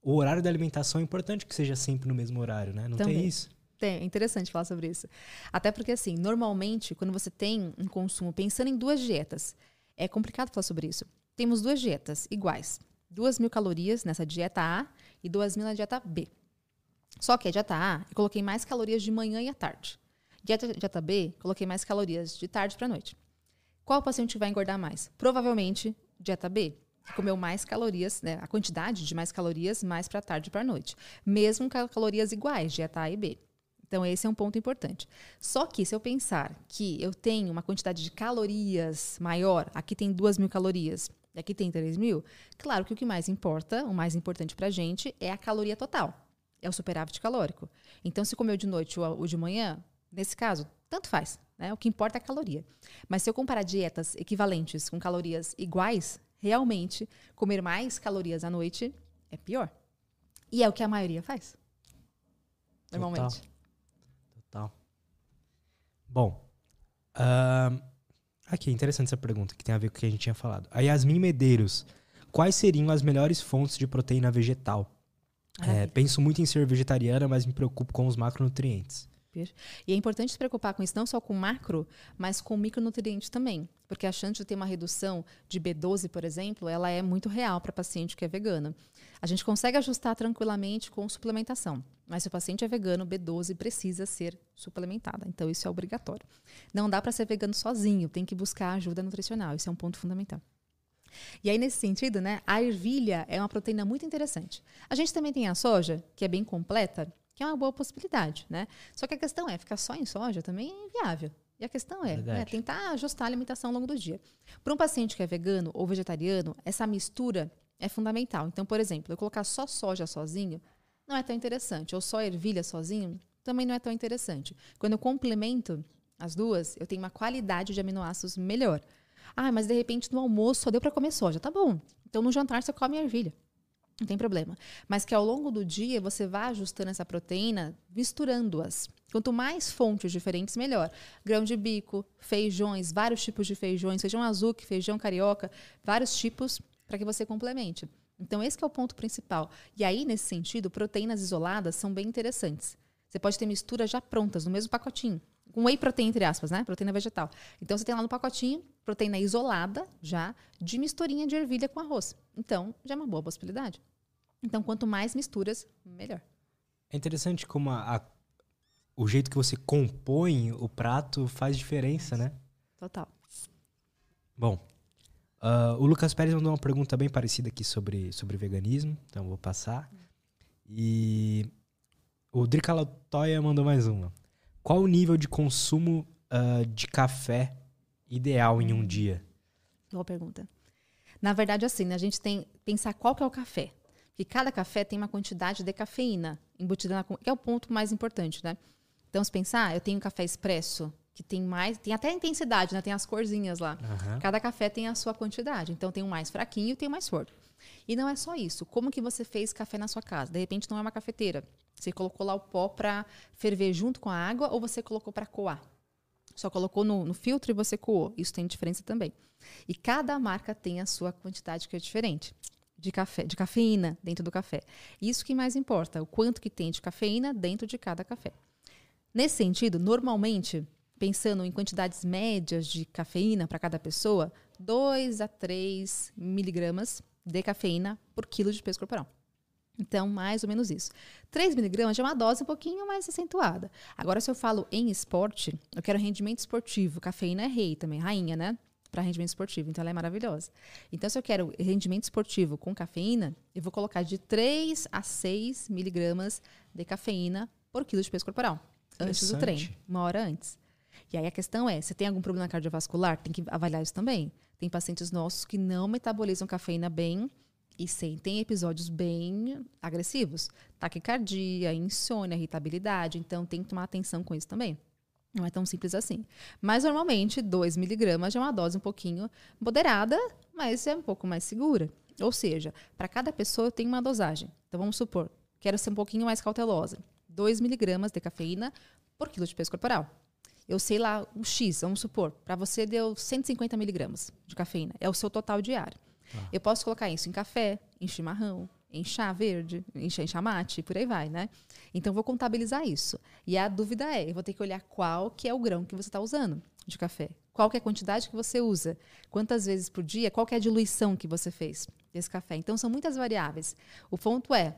o horário da alimentação é importante que seja sempre no mesmo horário, né? Não também. tem isso? Tem, é interessante falar sobre isso. Até porque, assim, normalmente, quando você tem um consumo, pensando em duas dietas, é complicado falar sobre isso. Temos duas dietas iguais. Duas mil calorias nessa dieta A e duas mil na dieta B. Só que a dieta A, eu coloquei mais calorias de manhã e à tarde. Dieta, dieta B, coloquei mais calorias de tarde para noite. Qual paciente vai engordar mais? Provavelmente dieta B, comeu mais calorias, né, a quantidade de mais calorias mais para tarde e para noite, mesmo com calorias iguais, dieta A e B. Então, esse é um ponto importante. Só que, se eu pensar que eu tenho uma quantidade de calorias maior, aqui tem 2 mil calorias e aqui tem 3 mil, claro que o que mais importa, o mais importante para a gente, é a caloria total. É o superávit calórico. Então, se comeu de noite ou de manhã, nesse caso, tanto faz. Né? O que importa é a caloria. Mas se eu comparar dietas equivalentes com calorias iguais, realmente comer mais calorias à noite é pior. E é o que a maioria faz. Normalmente. Total. Total. Bom, uh, aqui, interessante essa pergunta, que tem a ver com o que a gente tinha falado. A Yasmin Medeiros, quais seriam as melhores fontes de proteína vegetal? É, penso muito em ser vegetariana, mas me preocupo com os macronutrientes. E é importante se preocupar com isso, não só com macro, mas com micronutrientes também. Porque a chance de ter uma redução de B12, por exemplo, ela é muito real para paciente que é vegana. A gente consegue ajustar tranquilamente com suplementação. Mas se o paciente é vegano, B12 precisa ser suplementada. Então, isso é obrigatório. Não dá para ser vegano sozinho, tem que buscar ajuda nutricional. Isso é um ponto fundamental. E aí, nesse sentido, né, a ervilha é uma proteína muito interessante. A gente também tem a soja, que é bem completa, que é uma boa possibilidade, né? Só que a questão é, ficar só em soja também é inviável. E a questão é né, tentar ajustar a alimentação ao longo do dia. Para um paciente que é vegano ou vegetariano, essa mistura é fundamental. Então, por exemplo, eu colocar só soja sozinho não é tão interessante, ou só ervilha sozinho também não é tão interessante. Quando eu complemento as duas, eu tenho uma qualidade de aminoácidos melhor. Ah, mas de repente no almoço só deu para comer soja. Tá bom. Então no jantar você come ervilha. Não tem problema. Mas que ao longo do dia você vá ajustando essa proteína, misturando-as. Quanto mais fontes diferentes, melhor. Grão de bico, feijões, vários tipos de feijões, feijão azul, feijão carioca, vários tipos para que você complemente. Então, esse é o ponto principal. E aí, nesse sentido, proteínas isoladas são bem interessantes. Você pode ter misturas já prontas, no mesmo pacotinho. Com whey protein, entre aspas, né? Proteína vegetal. Então, você tem lá no pacotinho proteína isolada, já, de misturinha de ervilha com arroz. Então, já é uma boa possibilidade. Então, quanto mais misturas, melhor. É interessante como a, a, o jeito que você compõe o prato faz diferença, né? Total. Bom, uh, o Lucas Pérez mandou uma pergunta bem parecida aqui sobre, sobre veganismo, então vou passar. E o Drica Latoya mandou mais uma. Qual o nível de consumo uh, de café ideal em um dia? Boa pergunta. Na verdade, assim, né, a gente tem que pensar qual que é o café. Porque cada café tem uma quantidade de cafeína embutida na... Que é o ponto mais importante, né? Então, se pensar, eu tenho um café expresso, que tem mais... Tem até intensidade, né? Tem as corzinhas lá. Uhum. Cada café tem a sua quantidade. Então, tem um mais fraquinho e tem um mais forte. E não é só isso. Como que você fez café na sua casa? De repente, não é uma cafeteira. Você colocou lá o pó para ferver junto com a água ou você colocou para coar? Só colocou no, no, filtro e você coou. Isso tem diferença também. E cada marca tem a sua quantidade que é diferente de café, de cafeína dentro do café. Isso que mais importa, o quanto que tem de cafeína dentro de cada café. Nesse sentido, normalmente, pensando em quantidades médias de cafeína para cada pessoa, 2 a 3 miligramas de cafeína por quilo de peso corporal. Então, mais ou menos isso. 3 miligramas é uma dose um pouquinho mais acentuada. Agora, se eu falo em esporte, eu quero rendimento esportivo. Cafeína é rei também, rainha, né? Para rendimento esportivo. Então, ela é maravilhosa. Então, se eu quero rendimento esportivo com cafeína, eu vou colocar de 3 a 6 miligramas de cafeína por quilo de peso corporal. Antes do treino, uma hora antes. E aí a questão é, se tem algum problema cardiovascular, tem que avaliar isso também. Tem pacientes nossos que não metabolizam cafeína bem e sentem episódios bem agressivos. Taquicardia, insônia, irritabilidade. Então, tem que tomar atenção com isso também. Não é tão simples assim. Mas, normalmente, 2 miligramas é uma dose um pouquinho moderada, mas é um pouco mais segura. Ou seja, para cada pessoa eu tenho uma dosagem. Então, vamos supor, quero ser um pouquinho mais cautelosa. 2 miligramas de cafeína por quilo de peso corporal. Eu sei lá, o X, vamos supor, para você deu 150 miligramas de cafeína. É o seu total diário. Ah. Eu posso colocar isso em café, em chimarrão, em chá verde, em chá mate, por aí vai, né? Então, vou contabilizar isso. E a dúvida é, eu vou ter que olhar qual que é o grão que você está usando de café. Qual que é a quantidade que você usa? Quantas vezes por dia? Qual que é a diluição que você fez desse café? Então, são muitas variáveis. O ponto é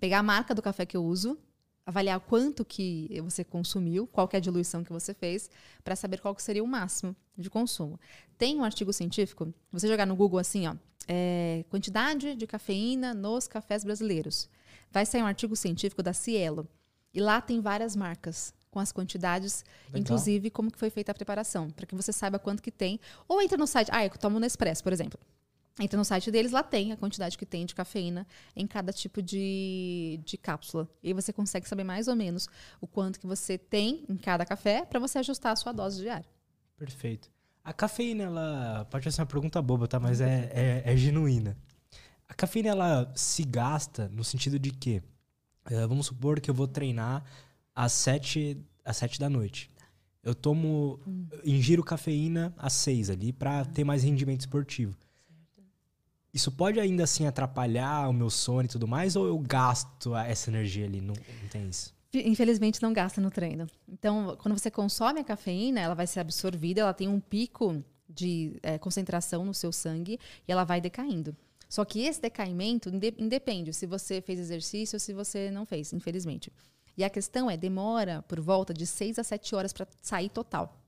pegar a marca do café que eu uso, avaliar quanto que você consumiu, qual é a diluição que você fez, para saber qual que seria o máximo de consumo. Tem um artigo científico, você jogar no Google assim, ó, é, quantidade de cafeína nos cafés brasileiros. Vai sair um artigo científico da Cielo. E lá tem várias marcas com as quantidades, Legal. inclusive como que foi feita a preparação, para que você saiba quanto que tem. Ou entra no site, ah, eu tomo Nespresso, por exemplo. Entra no site deles, lá tem a quantidade que tem de cafeína em cada tipo de, de cápsula. E você consegue saber mais ou menos o quanto que você tem em cada café para você ajustar a sua dose diária. Perfeito. A cafeína, ela. Pode ser uma pergunta boba, tá? Mas é, é, é genuína. A cafeína, ela se gasta no sentido de que. Uh, vamos supor que eu vou treinar às sete, às sete da noite. Eu tomo. Hum. Ingiro cafeína às seis ali para ter mais rendimento esportivo. Isso pode ainda assim atrapalhar o meu sono e tudo mais, ou eu gasto essa energia ali? Não, não tem isso? Infelizmente não gasta no treino. Então, quando você consome a cafeína, ela vai ser absorvida, ela tem um pico de é, concentração no seu sangue e ela vai decaindo. Só que esse decaimento independe se você fez exercício ou se você não fez, infelizmente. E a questão é, demora por volta de 6 a 7 horas para sair total.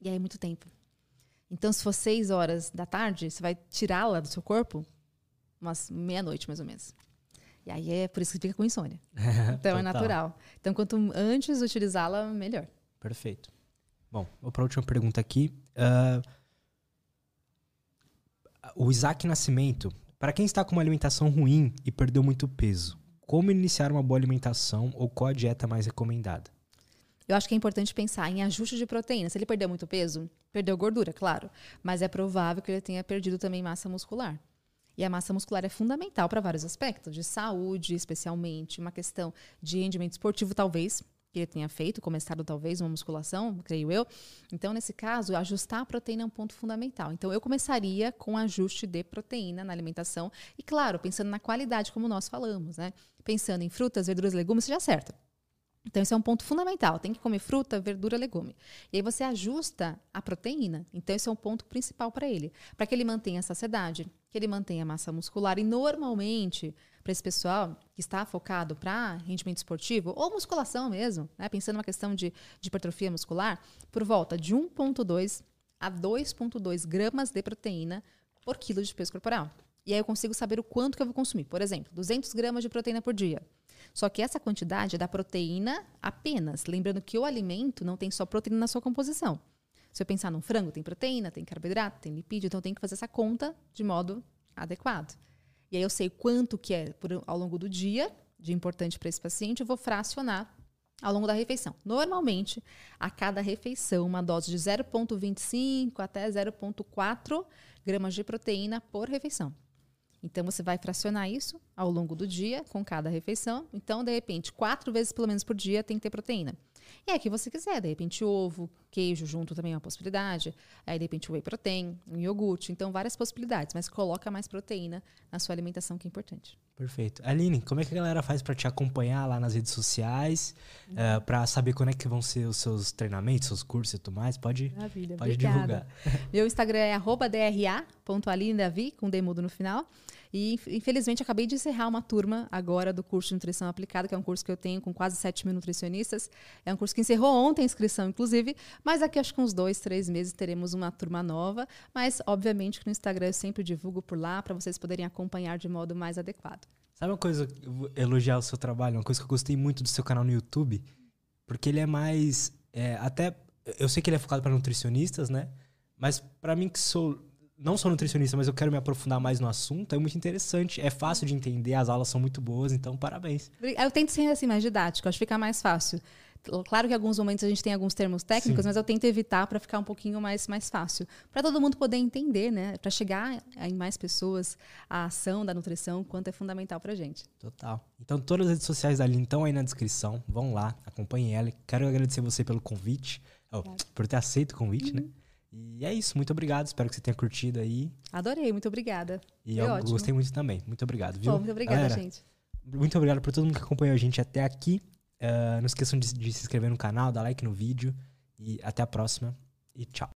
E aí é muito tempo. Então, se for seis horas da tarde, você vai tirá-la do seu corpo umas meia-noite, mais ou menos. E aí é por isso que fica com insônia. então é natural. Então, quanto antes utilizá-la, melhor. Perfeito. Bom, vou para a última pergunta aqui. Uh, o Isaac Nascimento, para quem está com uma alimentação ruim e perdeu muito peso, como iniciar uma boa alimentação ou qual a dieta mais recomendada? Eu acho que é importante pensar em ajuste de proteína. Se ele perdeu muito peso, perdeu gordura, claro, mas é provável que ele tenha perdido também massa muscular. E a massa muscular é fundamental para vários aspectos, de saúde, especialmente, uma questão de rendimento esportivo, talvez, que ele tenha feito, começado talvez uma musculação, creio eu. Então, nesse caso, ajustar a proteína é um ponto fundamental. Então, eu começaria com ajuste de proteína na alimentação e, claro, pensando na qualidade, como nós falamos, né? Pensando em frutas, verduras, legumes, seja certo. Então, esse é um ponto fundamental. Tem que comer fruta, verdura, legume. E aí você ajusta a proteína. Então, esse é um ponto principal para ele. Para que ele mantenha a saciedade, que ele mantenha a massa muscular. E normalmente, para esse pessoal que está focado para rendimento esportivo, ou musculação mesmo, né? pensando numa questão de, de hipertrofia muscular, por volta de 1,2 a 2,2 gramas de proteína por quilo de peso corporal. E aí eu consigo saber o quanto que eu vou consumir. Por exemplo, 200 gramas de proteína por dia. Só que essa quantidade é da proteína apenas. Lembrando que o alimento não tem só proteína na sua composição. Se eu pensar num frango, tem proteína, tem carboidrato, tem lipídio, então eu tenho que fazer essa conta de modo adequado. E aí eu sei quanto que é por, ao longo do dia de importante para esse paciente, eu vou fracionar ao longo da refeição. Normalmente, a cada refeição, uma dose de 0,25 até 0,4 gramas de proteína por refeição. Então, você vai fracionar isso ao longo do dia, com cada refeição. Então, de repente, quatro vezes pelo menos por dia tem que ter proteína. E é que você quiser, de repente, ovo, queijo junto também é uma possibilidade. Aí, de repente, whey protein, um iogurte. Então, várias possibilidades, mas coloca mais proteína na sua alimentação, que é importante. Perfeito. Aline, como é que a galera faz para te acompanhar lá nas redes sociais? Uhum. Uh, eh, para saber quando é que vão ser os seus treinamentos, seus cursos e tudo mais? Pode, Maravilha, pode divulgar. Meu Instagram é dra.alinedavi, com demudo no final. E, infelizmente, acabei de encerrar uma turma agora do curso de nutrição aplicada, que é um curso que eu tenho com quase 7 mil nutricionistas. É um curso que encerrou ontem a inscrição, inclusive, mas daqui acho que uns dois, três meses teremos uma turma nova. Mas, obviamente, que no Instagram eu sempre divulgo por lá para vocês poderem acompanhar de modo mais adequado. Sabe uma coisa, elogiar o seu trabalho, uma coisa que eu gostei muito do seu canal no YouTube, porque ele é mais. É, até. Eu sei que ele é focado para nutricionistas, né? Mas para mim que sou não sou nutricionista, mas eu quero me aprofundar mais no assunto, é muito interessante. É fácil de entender, as aulas são muito boas, então parabéns. Eu tento ser assim mais didático, acho que fica mais fácil. Claro que em alguns momentos a gente tem alguns termos técnicos, Sim. mas eu tento evitar para ficar um pouquinho mais, mais fácil. Para todo mundo poder entender, né? Para chegar em mais pessoas a ação da nutrição, quanto é fundamental para gente. Total. Então, todas as redes sociais da Aline estão aí na descrição. Vão lá, acompanhem ela. Quero agradecer você pelo convite, oh, por ter aceito o convite, né? uhum. né? E é isso, muito obrigado. Espero que você tenha curtido aí. Adorei, muito obrigada. E Foi eu ótimo. gostei muito também. Muito obrigado, viu? Muito obrigada, Galera, gente. Muito obrigado por todo mundo que acompanhou a gente até aqui. Uh, não esqueçam de, de se inscrever no canal, dar like no vídeo. E até a próxima. E tchau.